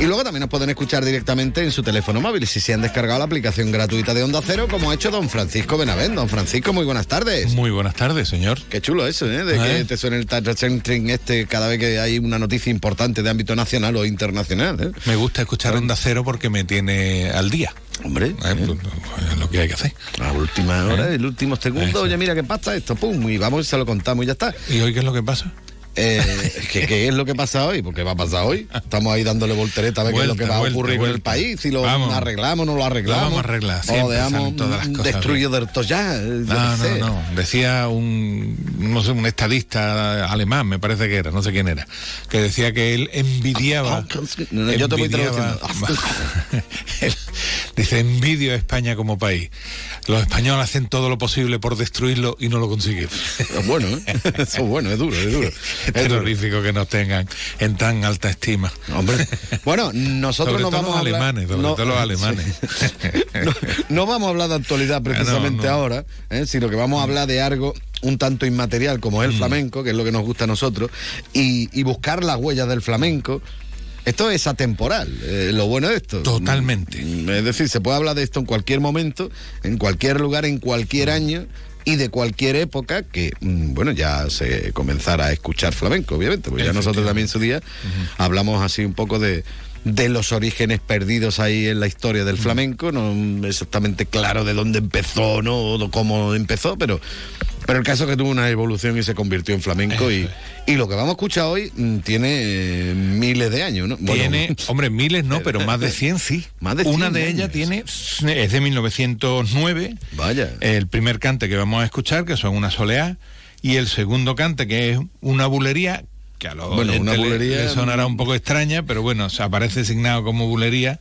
Y luego también nos pueden escuchar directamente en su teléfono móvil si se han descargado la aplicación gratuita de Onda Cero, como ha hecho don Francisco Benavent. Don Francisco, muy buenas tardes. Muy buenas tardes, señor. Qué chulo eso, ¿eh? De que te suene el touch centering este cada vez que hay una noticia importante de ámbito nacional o internacional. ¿eh? Me gusta escuchar Onda Cero porque me tiene al día. Hombre, ¿Eh? Pues, es lo que hay que hacer. A última hora, ¿Eh? el último segundo, oye, mira qué pasa esto, pum, y vamos y se lo contamos y ya está. ¿Y hoy qué es lo que pasa? Eh, ¿qué, qué es lo que pasa hoy? Porque va a pasar hoy. Estamos ahí dándole voltereta a ver qué es lo que Vuelta, va a vuelta, ocurrir con el vuelta. país, si lo Vamos. arreglamos, no lo arreglamos. Lo vamos a arreglar, O siempre lo dejamos todas las cosas destruido del ya. No, sé. no. Decía un, no sé, un estadista alemán, me parece que era, no sé quién era, que decía que él envidiaba. No, no, yo te voy Él dice, envidio a España como país. Los españoles hacen todo lo posible por destruirlo y no lo consiguen. Es bueno, ¿eh? Eso es bueno, es duro, es duro. Es terrorífico que nos tengan en tan alta estima. Hombre, bueno, nosotros Sobre no todo vamos los a hablar- alemanes, sobre no- todo los alemanes. no, no vamos a hablar de actualidad precisamente no. ahora, ¿eh? sino que vamos a hablar de algo un tanto inmaterial como Mm. es el flamenco, que es lo que nos gusta a nosotros, y, y buscar las huellas del flamenco. Esto es atemporal, eh, lo bueno de esto. Totalmente. Mm, Es decir, se puede hablar de esto en cualquier momento, en cualquier lugar, en Mm. cualquier año y de cualquier época que, mm, bueno, ya se comenzara a escuchar flamenco, obviamente, porque ya nosotros también en su día hablamos así un poco de de los orígenes perdidos ahí en la historia Mm. del flamenco, no exactamente claro de dónde empezó, no o cómo empezó, pero pero el caso es que tuvo una evolución y se convirtió en flamenco y, y lo que vamos a escuchar hoy mm, tiene eh, miles de años, ¿no? Bueno, Tiene, hombre, miles no, pero más de 100 sí. Más de Una 100 de ellas tiene, es de 1909. Vaya. El primer cante que vamos a escuchar, que son una soleá, y el segundo cante, que es una bulería que a los Bueno, una le- bulería- le sonará un poco extraña, pero bueno, o sea, aparece designado como bulería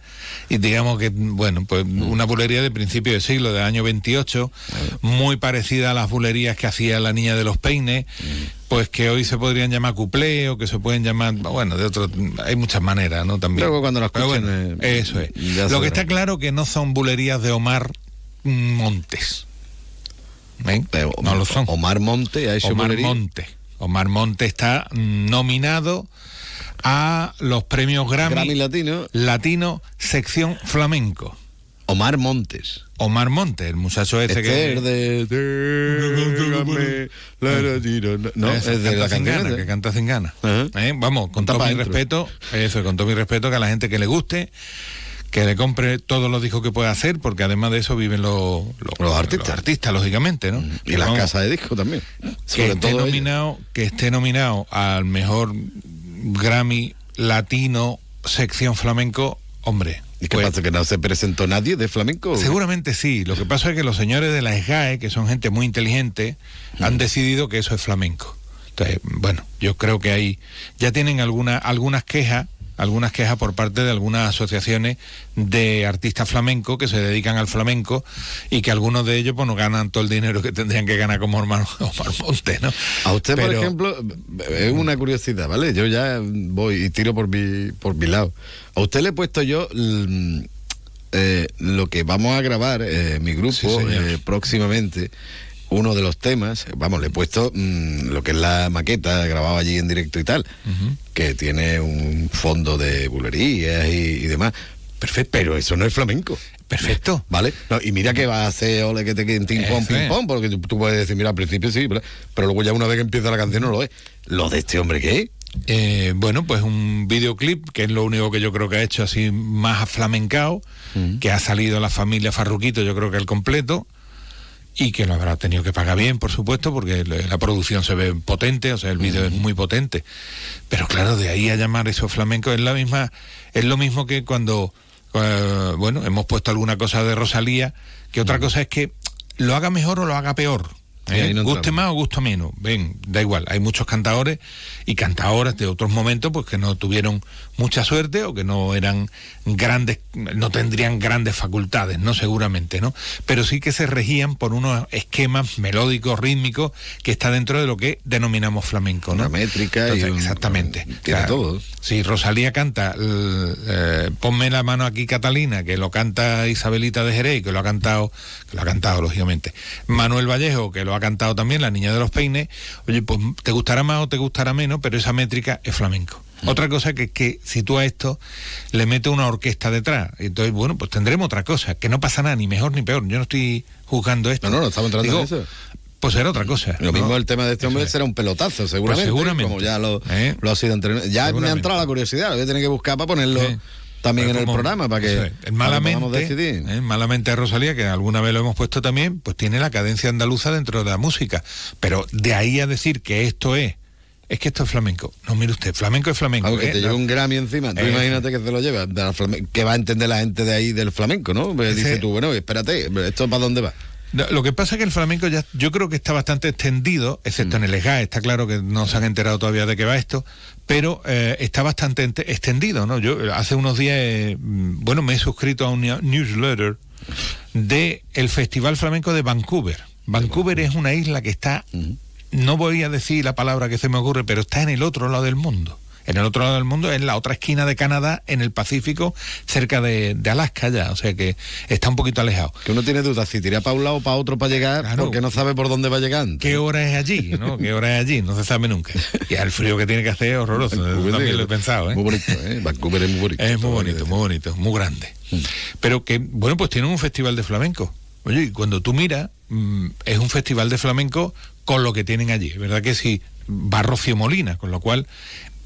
y digamos que, bueno, pues una bulería de principio de siglo, del año 28, muy parecida a las bulerías que hacía la niña de los peines, pues que hoy se podrían llamar cuplé o que se pueden llamar, bueno, de otro, hay muchas maneras, ¿no? También. Luego cuando las Pero escuchen, bueno, eh, eso es. Lo que está claro que no son bulerías de Omar mm, Montes. ¿Ven? no lo son. Omar Monte, a eso Omar bulería. Monte. Omar Monte está nominado a los premios Grammy, Grammy Latino. Latino sección flamenco. Omar Montes. Omar Monte, el muchacho ese que Este es de... No, Eso, es de la que canta sin ganas. ¿Eh? Vamos, con todo mi dentro. respeto, eso, con todo mi respeto que a la gente que le guste, que le compre todos los discos que pueda hacer, porque además de eso viven los, los, artistas. lógicamente, ¿no? Y Pero las casas de disco también. que Sobre esté todo ellos. nominado, que esté nominado al mejor Grammy latino sección flamenco, hombre. ¿Y qué pues, pasa? ¿Que no se presentó nadie de flamenco? Seguramente sí. Lo que pasa es que los señores de la SGAE, que son gente muy inteligente, han decidido que eso es flamenco. Entonces, bueno, yo creo que ahí ya tienen alguna, algunas quejas, algunas quejas por parte de algunas asociaciones de artistas flamencos que se dedican al flamenco y que algunos de ellos pues no ganan todo el dinero que tendrían que ganar como hermano Omar Monte, ¿no? A usted, por ejemplo, es una curiosidad, ¿vale? Yo ya voy y tiro por mi, por mi lado. A usted le he puesto yo mm, eh, lo que vamos a grabar, eh, mi grupo, eh, próximamente. Uno de los temas, vamos, le he puesto mm, lo que es la maqueta grabado allí en directo y tal, que tiene un fondo de bulerías y, y demás. Perfecto. Pero eso no es flamenco. Perfecto. ¿Vale? No, y mira que va a hacer ole que te queden ping pong, ping pong, porque tú, tú puedes decir, mira, al principio sí, pero luego ya una vez que empieza la canción no lo es. Lo de este hombre, ¿qué es? Eh, bueno, pues un videoclip, que es lo único que yo creo que ha hecho así más aflamencado, que ha salido la familia Farruquito, yo creo que el completo, y que lo habrá tenido que pagar bien, por supuesto, porque la producción se ve potente, o sea, el vídeo es muy potente. Pero claro, de ahí a llamar eso flamenco es la misma, es lo mismo que cuando, eh, bueno, hemos puesto alguna cosa de Rosalía, que otra cosa es que lo haga mejor o lo haga peor. Sí, ¿eh? no guste más o guste menos. Ven, da igual. Hay muchos cantadores y cantadoras de otros momentos pues que no tuvieron mucha suerte o que no eran grandes, no tendrían grandes facultades, ¿no? Seguramente, ¿no? Pero sí que se regían por unos esquemas melódicos, rítmicos, que está dentro de lo que denominamos flamenco, ¿no? Una métrica y Entonces, un- exactamente. tiene todo. Si Rosalía canta eh, Ponme la mano aquí Catalina, que lo canta Isabelita de Jerez, que lo ha cantado, que lo ha cantado lógicamente, Manuel Vallejo, que lo ha cantado también, La Niña de los Peines, oye, pues te gustará más o te gustará menos, pero esa métrica es flamenco. Mm. Otra cosa que, que si tú a esto le metes una orquesta detrás, entonces, bueno, pues tendremos otra cosa, que no pasa nada, ni mejor ni peor. Yo no estoy juzgando esto. No, no, no estamos entrando Digo, en eso. Pues será otra cosa. Lo ¿no? mismo el tema de este hombre es. será un pelotazo, seguramente. Pues seguramente. Como ya lo, ¿Eh? lo ha sido anteriormente. Ya me ha entrado la curiosidad, lo voy a tener que buscar para ponerlo Sí. También en el programa, para que, es. malamente, decidir. eh, malamente de Rosalía, que alguna vez lo hemos puesto también, pues tiene la cadencia andaluza dentro de la música. Pero de ahí a decir que esto es, es que esto es flamenco. No, mire usted, flamenco es flamenco. Algo que ¿eh? te lleva un Grammy encima. Tú Eh, imagínate que se lo lleva. de la flame- que va a entender la gente de ahí del flamenco, ¿no? Pues Ese- dice tú, bueno, espérate, ¿esto para dónde va? No, Lo que pasa es que el flamenco ya, yo creo que está bastante extendido, excepto en el EGA, está claro que no se han enterado todavía de qué va esto, pero eh, está bastante extendido, ¿no? Yo hace unos días, eh, mm, bueno, me he suscrito a un newsletter de el Festival Flamenco de Vancouver. Vancouver es una isla que está, no voy a decir la palabra que se me ocurre, pero está en el otro lado del mundo. En el otro lado del mundo, en la otra esquina de Canadá, en el Pacífico, cerca de, de Alaska ya, o sea que está un poquito alejado. Que uno tiene dudas si tira para un lado o para otro para llegar, Claro. porque no sabe por dónde va llegando. ¿Qué hora es allí? ¿no? ¿Qué hora es allí? No se sabe nunca. Y el frío que tiene que hacer es horroroso. Vancouver, También lo he pensado, ¿eh? Muy bonito, ¿eh? Vancouver es muy bonito. Es muy bonito, muy bonito, muy grande. Pero que, bueno, pues tienen un festival de flamenco. Oye, y cuando tú miras, mm, es un festival de flamenco con lo que tienen allí. ¿Verdad que sí? Va Rocío Molina, con lo cual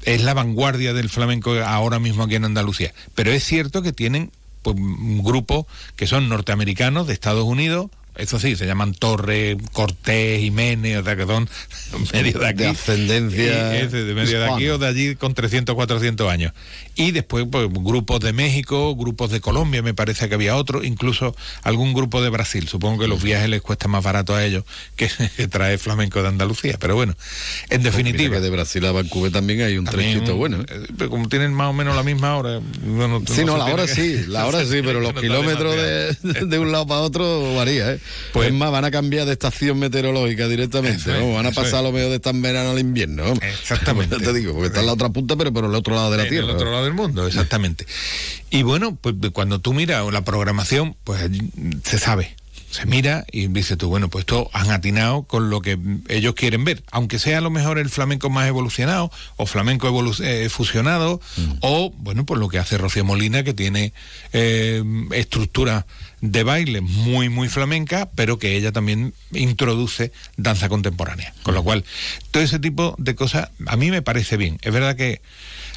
es la vanguardia del flamenco ahora mismo aquí en Andalucía. Pero es cierto que tienen pues, un grupo que son norteamericanos de Estados Unidos Eso sí, se llaman Torre, Cortés, Jiménez, o sea que son medio de aquí. De ascendencia Y de medio de aquí o de allí con 300, 400 años. Y después, pues, grupos de México, grupos de Colombia, me parece que había otro, incluso algún grupo de Brasil. Supongo que los viajes les cuesta más barato a ellos que, que traer flamenco de Andalucía. Pero bueno, en definitiva. Mira que de Brasil a Vancouver también hay un También, trechito bueno. ¿eh? eh, pero como tienen más o menos la misma hora. Bueno, Sí, no, la hora que- sí, la hora sí, pero los kilómetros de, de un lado para otro varía, ¿eh? Pues es más, van a cambiar de estación meteorológica directamente, es, ¿no? Van a pasar lo mejor de estar en verano al invierno. ¿no? Exactamente. Te digo, porque está en la otra punta, pero por el otro lado de la en Tierra. el otro lado del mundo, exactamente. Y bueno, pues cuando tú miras la programación, pues se sabe. Se mira y dice tú, bueno, pues esto han atinado con lo que ellos quieren ver, aunque sea a lo mejor el flamenco más evolucionado o flamenco evolu- eh, fusionado, o bueno, pues lo que hace Rocío Molina, que tiene eh, estructura de baile muy, muy flamenca, pero que ella también introduce danza contemporánea. Con lo cual, todo ese tipo de cosas a mí me parece bien. Es verdad que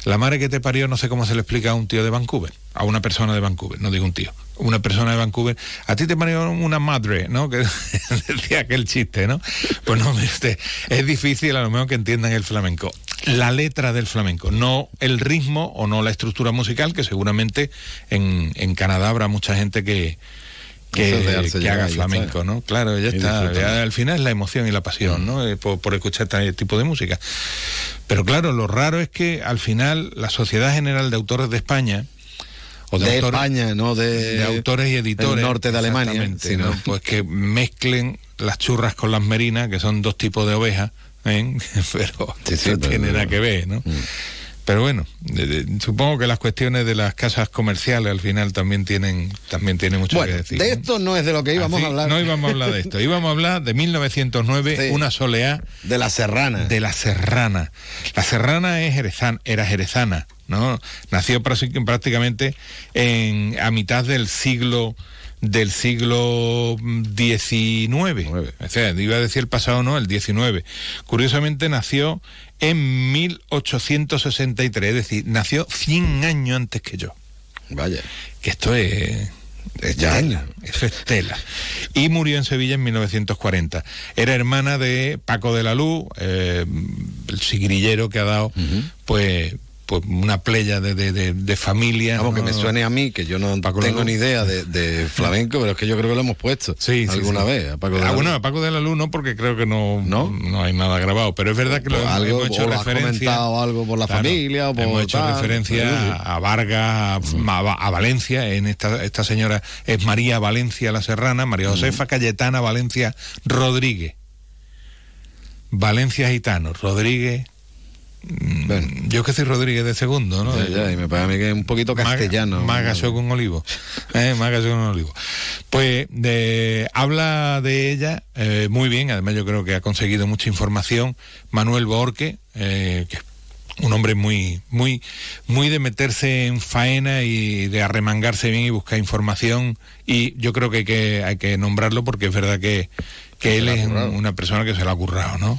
la madre que te parió, no sé cómo se le explica a un tío de Vancouver, a una persona de Vancouver, no digo un tío, una persona de Vancouver, a ti te parió una madre, ¿no? Que decía aquel chiste, ¿no? Pues no, este, es difícil a lo mejor que entiendan el flamenco. La letra del flamenco, no el ritmo o no la estructura musical, que seguramente en, en Canadá habrá mucha gente que, que, haga flamenco. ¿no? Claro, ya está. Ya al final es la emoción y la pasión, ¿no? Eh, Por, por escuchar este tipo de música. Pero claro, lo raro es que al final la Sociedad General de Autores de España o de autores- España, no de, de autores y editores del norte de Alemania, sino- ¿no? pues que mezclen las churras con las merinas que son dos tipos de ovejas ¿eh? pero Sí, sí, no tiene nada que ver no pero bueno supongo que las cuestiones de las casas comerciales al final también tienen también tiene mucho Bueno, que decir de esto no es de lo que íbamos Así, a hablar. no íbamos a hablar de esto íbamos a hablar de 1909 Sí. una soleá De la Serrana. de la Serrana. La Serrana es jerezan- era jerezana, ¿no? Nació prácti- prácticamente en, a mitad del siglo del siglo XIX. O sea, iba a decir el pasado, no, el XIX. Curiosamente nació en 1863, es decir, nació 100 años antes que yo. Vaya. Que esto es... Es ya. Eso es tela. Y murió en Sevilla en 1940. Era hermana de Paco de la Luz, eh, el sigrillero que ha dado, pues, pues una playa de, de, de, familia. Vamos, que ¿no? me suene a mí, que yo no Paco tengo ni idea de, de flamenco, pero es que yo creo que lo hemos puesto Sí, alguna sí. vez. A Paco de ah, la bueno, a Paco de la Luz no, porque creo que no, ¿No? no hay nada grabado, pero es verdad que lo Pues hemos, algo, hemos hecho o lo referencia. comentado algo por la Claro, familia o por hemos hecho tal. referencia a Vargas, a, a- Valencia, en esta, esta señora es María Valencia La Serrana, María Josefa Cayetana Valencia Rodríguez. Valencia Gitano, Rodríguez. Mm, Yo que soy Rodríguez de segundo, ¿no? Ya, ya, y me parece a mí que es un poquito castellano. Más gaso con olivo. Eh, más gaso con olivo. Pues de- habla de ella eh, muy bien, además yo creo que ha conseguido mucha información. Manuel Borque, eh, que es un hombre muy, muy, muy de meterse en faena y de arremangarse bien y buscar información. Y yo creo que hay que, hay que nombrarlo porque es verdad que, que él es una persona que se la ha currado, ¿no?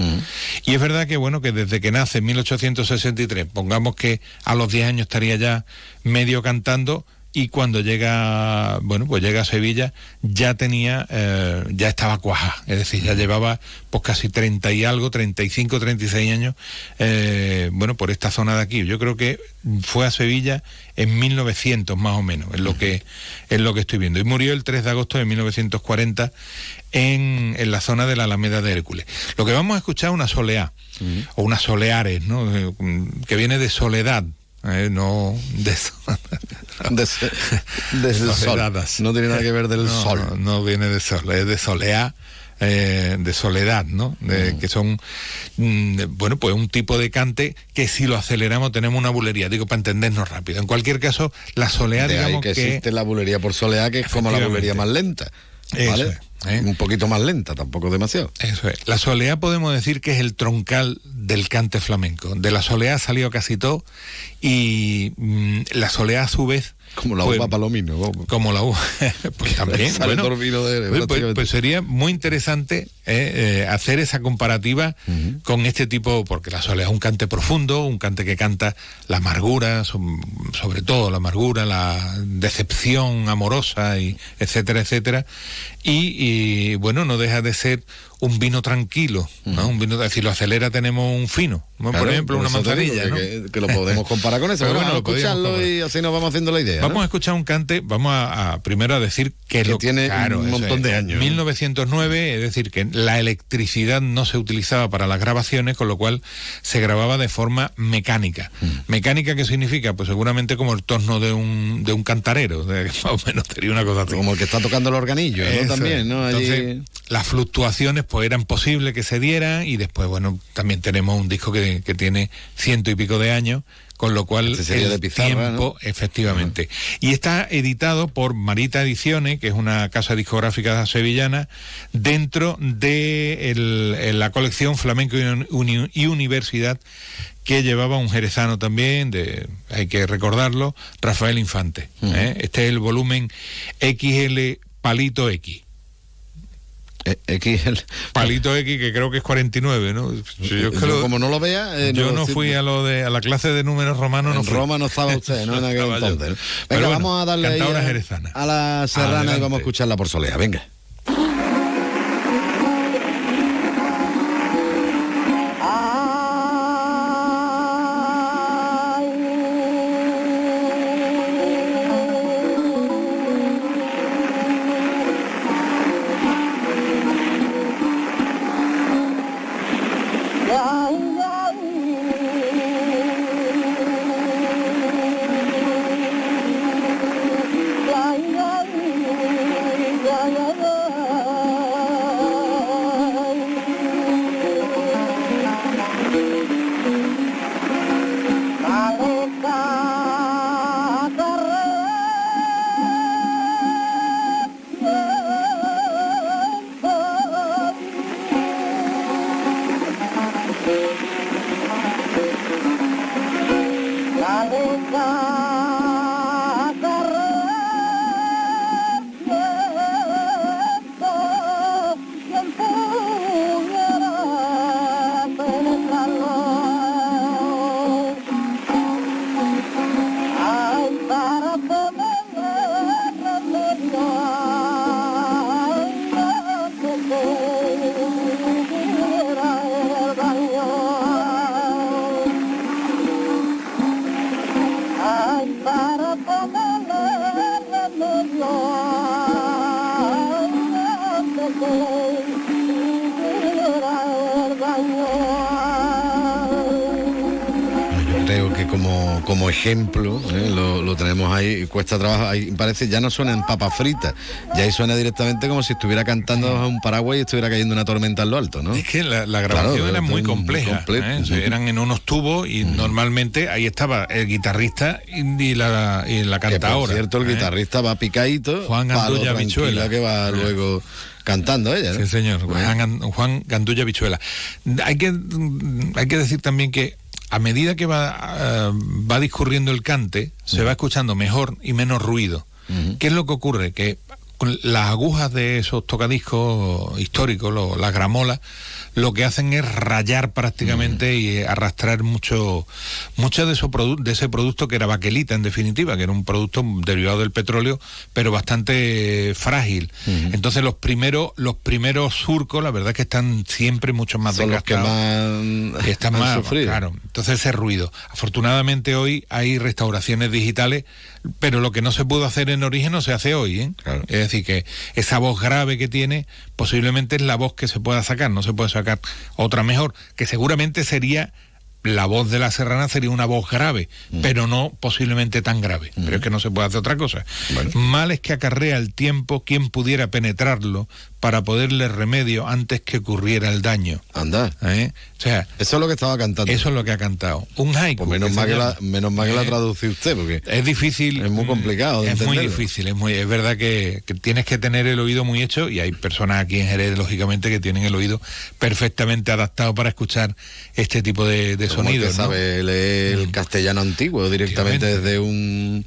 Y es verdad que, bueno, que desde que nace en 1863, pongamos que a los 10 años estaría ya medio cantando y cuando llega, bueno, pues llega a Sevilla ya tenía, eh, ya estaba cuaja, es decir, ya llevaba pues casi 30 y algo, 35, 36 años, eh, bueno, por esta zona de aquí. Yo creo que fue a Sevilla en 1900 más o menos, es lo que, es lo que estoy viendo. Y murió el 3 de agosto de 1940 en, en la zona de la Alameda de Hércules. Lo que vamos a escuchar es una soleá, o unas soleares, ¿no? Eh, que viene de soledad, eh, no de, De, se- del sol. soledadas. No tiene nada que ver del No, sol. No, no viene de sol, es de soleá. eh, de soledad, ¿no? De- Mm. Que son, mm, bueno, pues un tipo de cante que si lo aceleramos tenemos una bulería, digo, para entendernos rápido. En cualquier caso, la soleá, De ahí digamos que, que... existe la bulería por soleá, que es como la bulería más lenta. Es, ¿eh? Un poquito más lenta, tampoco demasiado. Eso es. La soleá podemos decir que es el troncal del cante flamenco. De la soleá ha salido casi todo y mm, la soleá a su vez... Como la pues, uva palomino. vamos. Como la uva. pues también. Bueno, de- pues, pues- pues sería muy interesante eh, eh, hacer esa comparativa con este tipo, porque la soleá es un cante profundo, un cante que canta la amargura, sobre todo la amargura, la decepción amorosa, y etcétera, etcétera. Y, y bueno, no deja de ser un vino tranquilo, ¿no? Un vino, si lo acelera tenemos un fino, ¿no? por Claro, ejemplo, una manzanilla, que- ¿no? que, que lo podemos comparar con eso. Pero bueno, vamos a escucharlo y así nos vamos haciendo la idea. ¿no? Vamos a escuchar un cante, vamos a, a primero a decir que, Que lo tiene claro, un montón de años, ¿no? 1909, es decir, que la electricidad no se utilizaba para las grabaciones, con lo cual se grababa de forma mecánica. Mm. ¿Mecánica qué significa? Pues seguramente como el torno de un, de un cantarero, de- más o menos sería una cosa así. Como el que está tocando el organillo, ¿no? También. ¿no? Allí- Entonces, las fluctuaciones pues eran posibles que se dieran y después, bueno, también tenemos un disco que, que tiene ciento y pico de años, con lo cual Este sería el de pizarra, tiempo, efectivamente. Y está editado por Marita Ediciones, que es una casa discográfica sevillana, dentro de el- en la colección Flamenco y Uni- y Universidad que llevaba un jerezano también, de, hay que recordarlo, Rafael Infante. ¿eh? Este es el volumen XL Palito X. XL. Palito X, que creo que es 49, ¿no? Yo, Yo como no lo vea, eh, yo no no fui a lo de a la clase de números romanos, no en fui. Roma no estaba usted, ¿no? En aquel entonces, ¿no? Pero Venga, bueno, vamos a darle a, la serrana y Adelante. vamos a escucharla por solea. Venga. Cuesta trabajo, ahí parece ya no suena en papas fritas, ya ahí suena directamente como si estuviera cantando a un paraguas y estuviera cayendo una tormenta en lo alto, ¿no? Es que la, la grabación Claro, era muy compleja. comple- ¿eh? Eran en unos tubos y normalmente ahí estaba el guitarrista y la, y la Que, por cantadora. cierto, el ¿eh? guitarrista va picadito, Juan tranquila Bichuela. que va luego cantando ella, ¿no? Sí, señor. Juan Gandulla Bichuela. Hay que, hay que decir también que a medida que va, eh, va discurriendo el cante, se va escuchando mejor y menos ruido. ¿Qué es lo que ocurre? Que con las agujas de esos tocadiscos históricos, lo- las gramolas, lo que hacen es rayar prácticamente y arrastrar mucho, mucho de, produ- de ese producto que era baquelita, en definitiva, que era un producto derivado del petróleo, pero bastante frágil. Entonces los primeros, los primeros surcos, la verdad es que están siempre mucho más Son los que más están han más, sufrido. claro. Entonces ese ruido. Afortunadamente hoy hay restauraciones digitales, pero lo que no se pudo hacer en origen no se hace hoy. ¿eh? Es decir, que esa voz grave que tiene posiblemente es la voz que se pueda sacar, no se puede sacar otra mejor, que seguramente sería la voz de la serrana sería una voz grave, Mm. pero no posiblemente tan grave. Pero es que no se puede hacer otra cosa. Mal es que acarrea el tiempo quien pudiera penetrarlo para poderle remedio antes que ocurriera el daño. Anda. ¿Eh? O sea, eso es lo que estaba cantando. Eso es lo que ha cantado. Un haiku. Pues menos mal que, la, menos mal que la Eh, traduce usted, porque es difícil. es muy complicado de Es muy difícil, es muy, es verdad que, que tienes que tener el oído muy hecho y hay personas aquí en Jerez, lógicamente, que tienen el oído perfectamente adaptado para escuchar este tipo de, de sonidos. que ¿no? sabe leer el castellano antiguo directamente desde un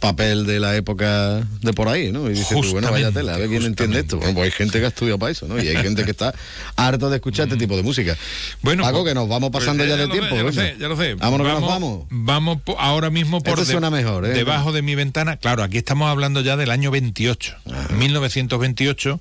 papel de la época de por ahí, ¿no? Y dices tú, bueno, vaya tela, a ver quién entiende esto. Bueno, pues hay gente que ha estudiado para eso, ¿no? Y hay gente que está harto de escuchar este tipo de música. Bueno, Paco, pues- que nos vamos pues pasando ya, de tiempo. sé, ya lo sé, ya lo sé. Vámonos que nos vamos. Vamos po- ahora mismo por Este suena mejor, ¿eh? debajo de mi ventana. Claro, aquí estamos hablando ya del año 28, 1928,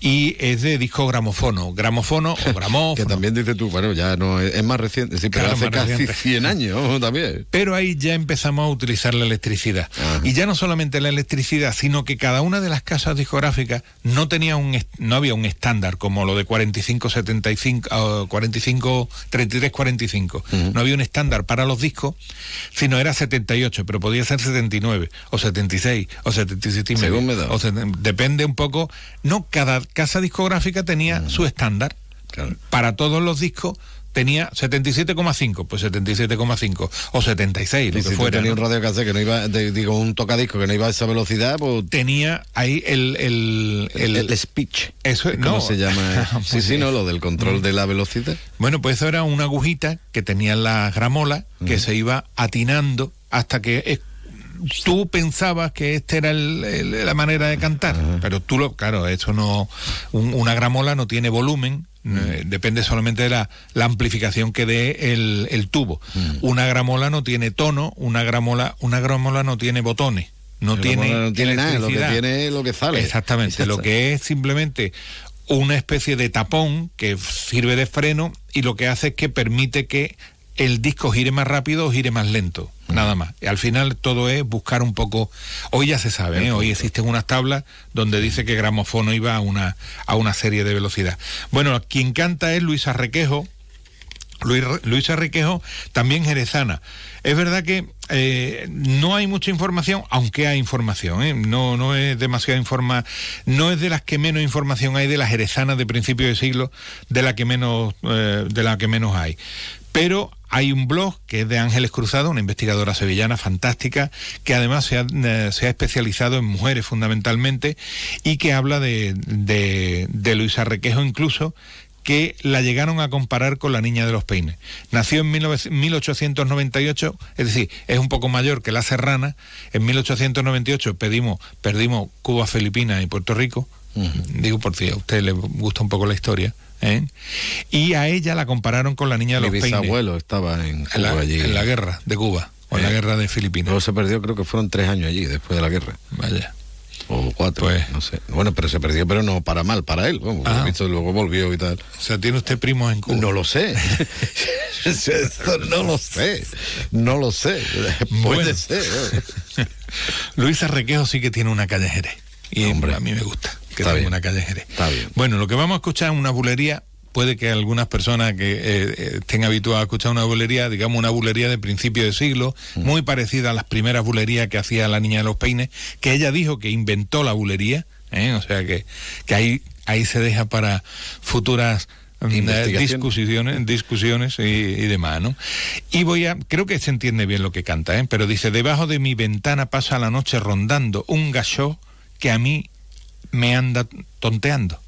y es de disco gramofono. Gramofono o gramófono. Que también dices tú, bueno, ya no es, es más reciente, sí, pero Claro, hace casi reciente. 100 años también. Pero ahí ya empezamos a utilizar la electricidad. Y ya no solamente la electricidad, sino que cada una de las casas discográficas no tenía un no había un estándar como lo de 45 75 o 45 33 45. No había un estándar para los discos, sino era 78, pero podía ser 79 o 76 o 77 y medio. Según me da. O seten- depende un poco, no cada casa discográfica tenía su estándar. Para todos los discos tenía 77,5, pues 77,5 o 76, Y lo si que tú fuera. tenías ¿no? un radio cassette que no iba, de- digo, un tocadisco que no iba a esa velocidad, pues... Tenía ahí el... El, el, speech. Eso ¿Cómo no. se llama? sí, Pues sí. ¿no? Lo del control de la velocidad. Bueno, pues eso era una agujita que tenía la gramola que se iba atinando hasta que tú pensabas que esta era el- el- la manera de cantar, pero tú lo, claro, eso no, un- una gramola no tiene volumen, eh, depende solamente de la, la amplificación que dé el, el tubo. Una gramola no tiene tono, una gramola, una gramola no tiene botones. No La tiene, no tiene nada, lo que tiene es lo que sale. Exactamente, lo que es simplemente una especie de tapón que sirve de freno y lo que hace es que permite que el disco gire más rápido o gire más lento, nada más. Y al final todo es buscar un poco, hoy ya se sabe, ¿eh? hoy existen unas tablas donde dice que gramofono iba a una, a una serie de velocidad. Bueno, quien canta es Luisa Requejo, Luis, Luisa Requejo, también jerezana. Es verdad que eh, no hay mucha información, aunque hay información, ¿eh? no, no es demasiada informa, no es de las que menos información hay de las jerezanas de principio de siglo, de la que menos, eh, de la que menos hay. Pero hay un blog que es de Ángeles Cruzado, una investigadora sevillana fantástica, que además se ha, eh, se ha especializado en mujeres fundamentalmente y que habla de, de, de Luisa Requejo incluso, que la llegaron a comparar con la niña de los peines. Nació en 19 1898, es decir, es un poco mayor que la serrana. En 1898 pedimos, perdimos Cuba, Filipinas y Puerto Rico. Digo por si a usted le gusta un poco la historia. ¿Eh? Y a ella la compararon con la niña de Mi los peines. bisabuelo estaba en En la, Cuba allí. en la guerra de Cuba o en la Eh. guerra de Filipinas. Luego se perdió, creo que fueron tres años allí, después de la guerra. Vaya. O cuatro, no sé. Bueno, pero se perdió, pero no para mal, para él. Ah. visto, luego volvió y tal. O sea, ¿tiene usted primos en Cuba? No lo sé. No lo sé. No lo sé. Puede Bueno. ser. Luisa Requejo sí que tiene una calle Jerez. Y a mí me gusta que tenga una calle Jerez. Bueno, lo que vamos a escuchar es una bulería. Puede que algunas personas que eh, eh, estén habituadas a escuchar una bulería, digamos una bulería de principio de siglo, muy parecida a las primeras bulerías que hacía la niña de los peines, que ella dijo que inventó la bulería, ¿eh? o sea que, que ahí, ahí se deja para futuras mm, discusiones, discusiones y, y demás, ¿no? Y voy a, creo que se entiende bien lo que canta, ¿eh? Pero dice, debajo de mi ventana pasa la noche rondando un gachó que a mí me anda tonteando.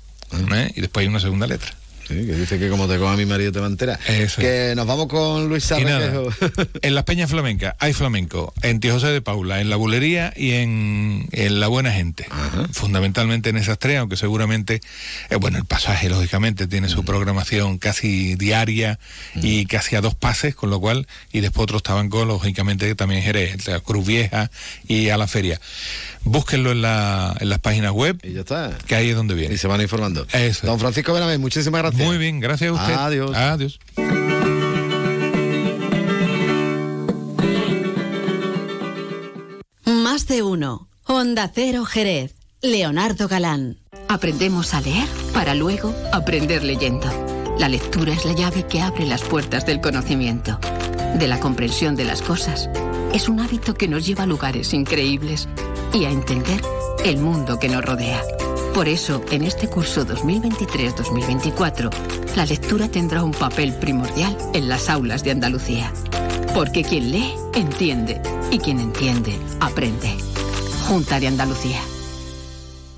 ¿eh? Y después hay una segunda letra. Sí, que dice que como te coma mi marido te va a enterar. Que nos vamos con Luis Sarrequejo. en las peñas flamencas hay flamenco, en Tío José de Paula, en la bulería y en, en la buena gente. Fundamentalmente en esas tres, aunque seguramente, eh, bueno, el pasaje lógicamente tiene su programación casi diaria y casi a dos pases, con lo cual, y después otros tabancos, lógicamente también Jerez, la Cruz Vieja y a la feria. Búsquenlo en, la, en las páginas web, Y ya está. que ahí es donde viene. Y se van informando. Eso. Don Francisco Benavés, muchísimas gracias. Muy bien, gracias a usted. Adiós. Adiós. Más de uno. Honda Cero Jerez. Leonardo Galán. Aprendemos a leer para luego aprender leyendo. La lectura es la llave que abre las puertas del conocimiento, de la comprensión de las cosas. Es un hábito que nos lleva a lugares increíbles y a entender el mundo que nos rodea. Por eso, en este curso 2023-2024, la lectura tendrá un papel primordial en las aulas de Andalucía. Porque quien lee, entiende. Y quien entiende, aprende. Junta de Andalucía.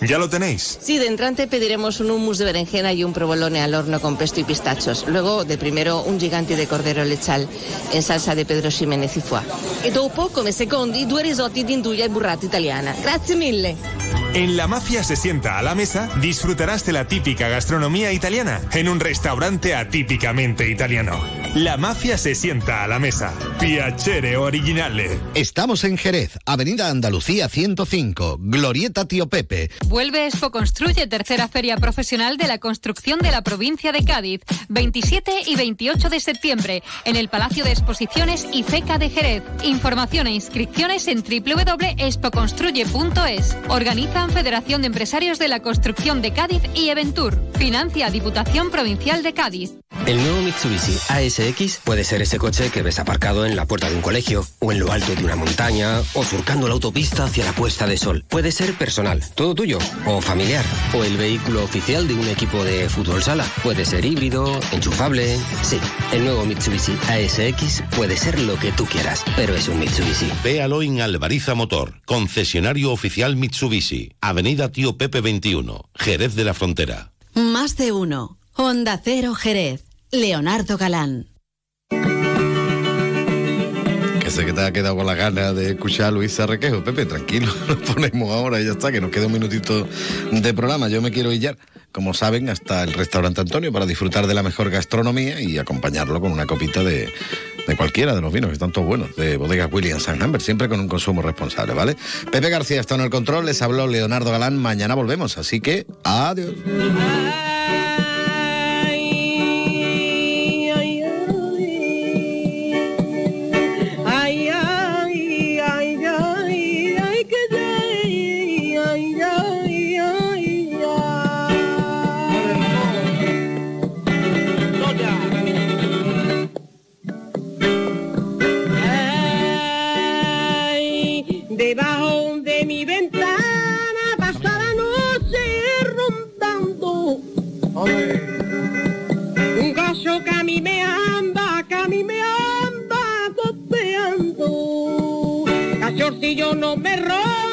¿Ya lo tenéis? Sí, de entrante pediremos un hummus de berenjena y un provolone al horno con pesto y pistachos. Luego, de primero, un gigante de cordero lechal en salsa de Pedro Ximénez y foie. E dopo, come secondi, due risotti di induja e burrata italiana. Grazie mille. En La Mafia se sienta a la mesa, disfrutarás de la típica gastronomía italiana en un restaurante atípicamente italiano. La Mafia se sienta a la mesa. Piacere originale. Estamos en Jerez, Avenida Andalucía 105, Glorieta Tío Pepe. Vuelve Expo Construye, tercera feria profesional de la construcción de la provincia de Cádiz, 27 y 28 de septiembre, en el Palacio de Exposiciones y FECA de Jerez. Información e inscripciones en www.expoconstruye.es. Organizan Federación de Empresarios de la Construcción de Cádiz y Eventur. Financia Diputación Provincial de Cádiz. El nuevo Mitsubishi ASX puede ser ese coche que ves aparcado en la puerta de un colegio, o en lo alto de una montaña, o surcando la autopista hacia la puesta de sol. Puede ser personal, todo tuyo, o familiar, o el vehículo oficial de un equipo de fútbol sala. Puede ser híbrido, enchufable. Sí, el nuevo Mitsubishi ASX puede ser lo que tú quieras, pero es un Mitsubishi. Véalo en Alvariza Motor, concesionario oficial Mitsubishi, Avenida Tío Pepe 21, Jerez de la Frontera. Más de uno. Honda Cero Jerez. Leonardo Galán. Que que te ha quedado con la gana de escuchar a Luisa Requejo. Pepe, tranquilo, lo ponemos ahora y ya está, que nos queda un minutito de programa. Yo me quiero ir ya, como saben, hasta el restaurante Antonio para disfrutar de la mejor gastronomía y acompañarlo con una copita de, de cualquiera de los vinos que están todos buenos, de bodega Williams and Humber, siempre con un consumo responsable, ¿vale? Pepe García está en el control, les habló Leonardo Galán, mañana volvemos, así que adiós. si yo no me robo.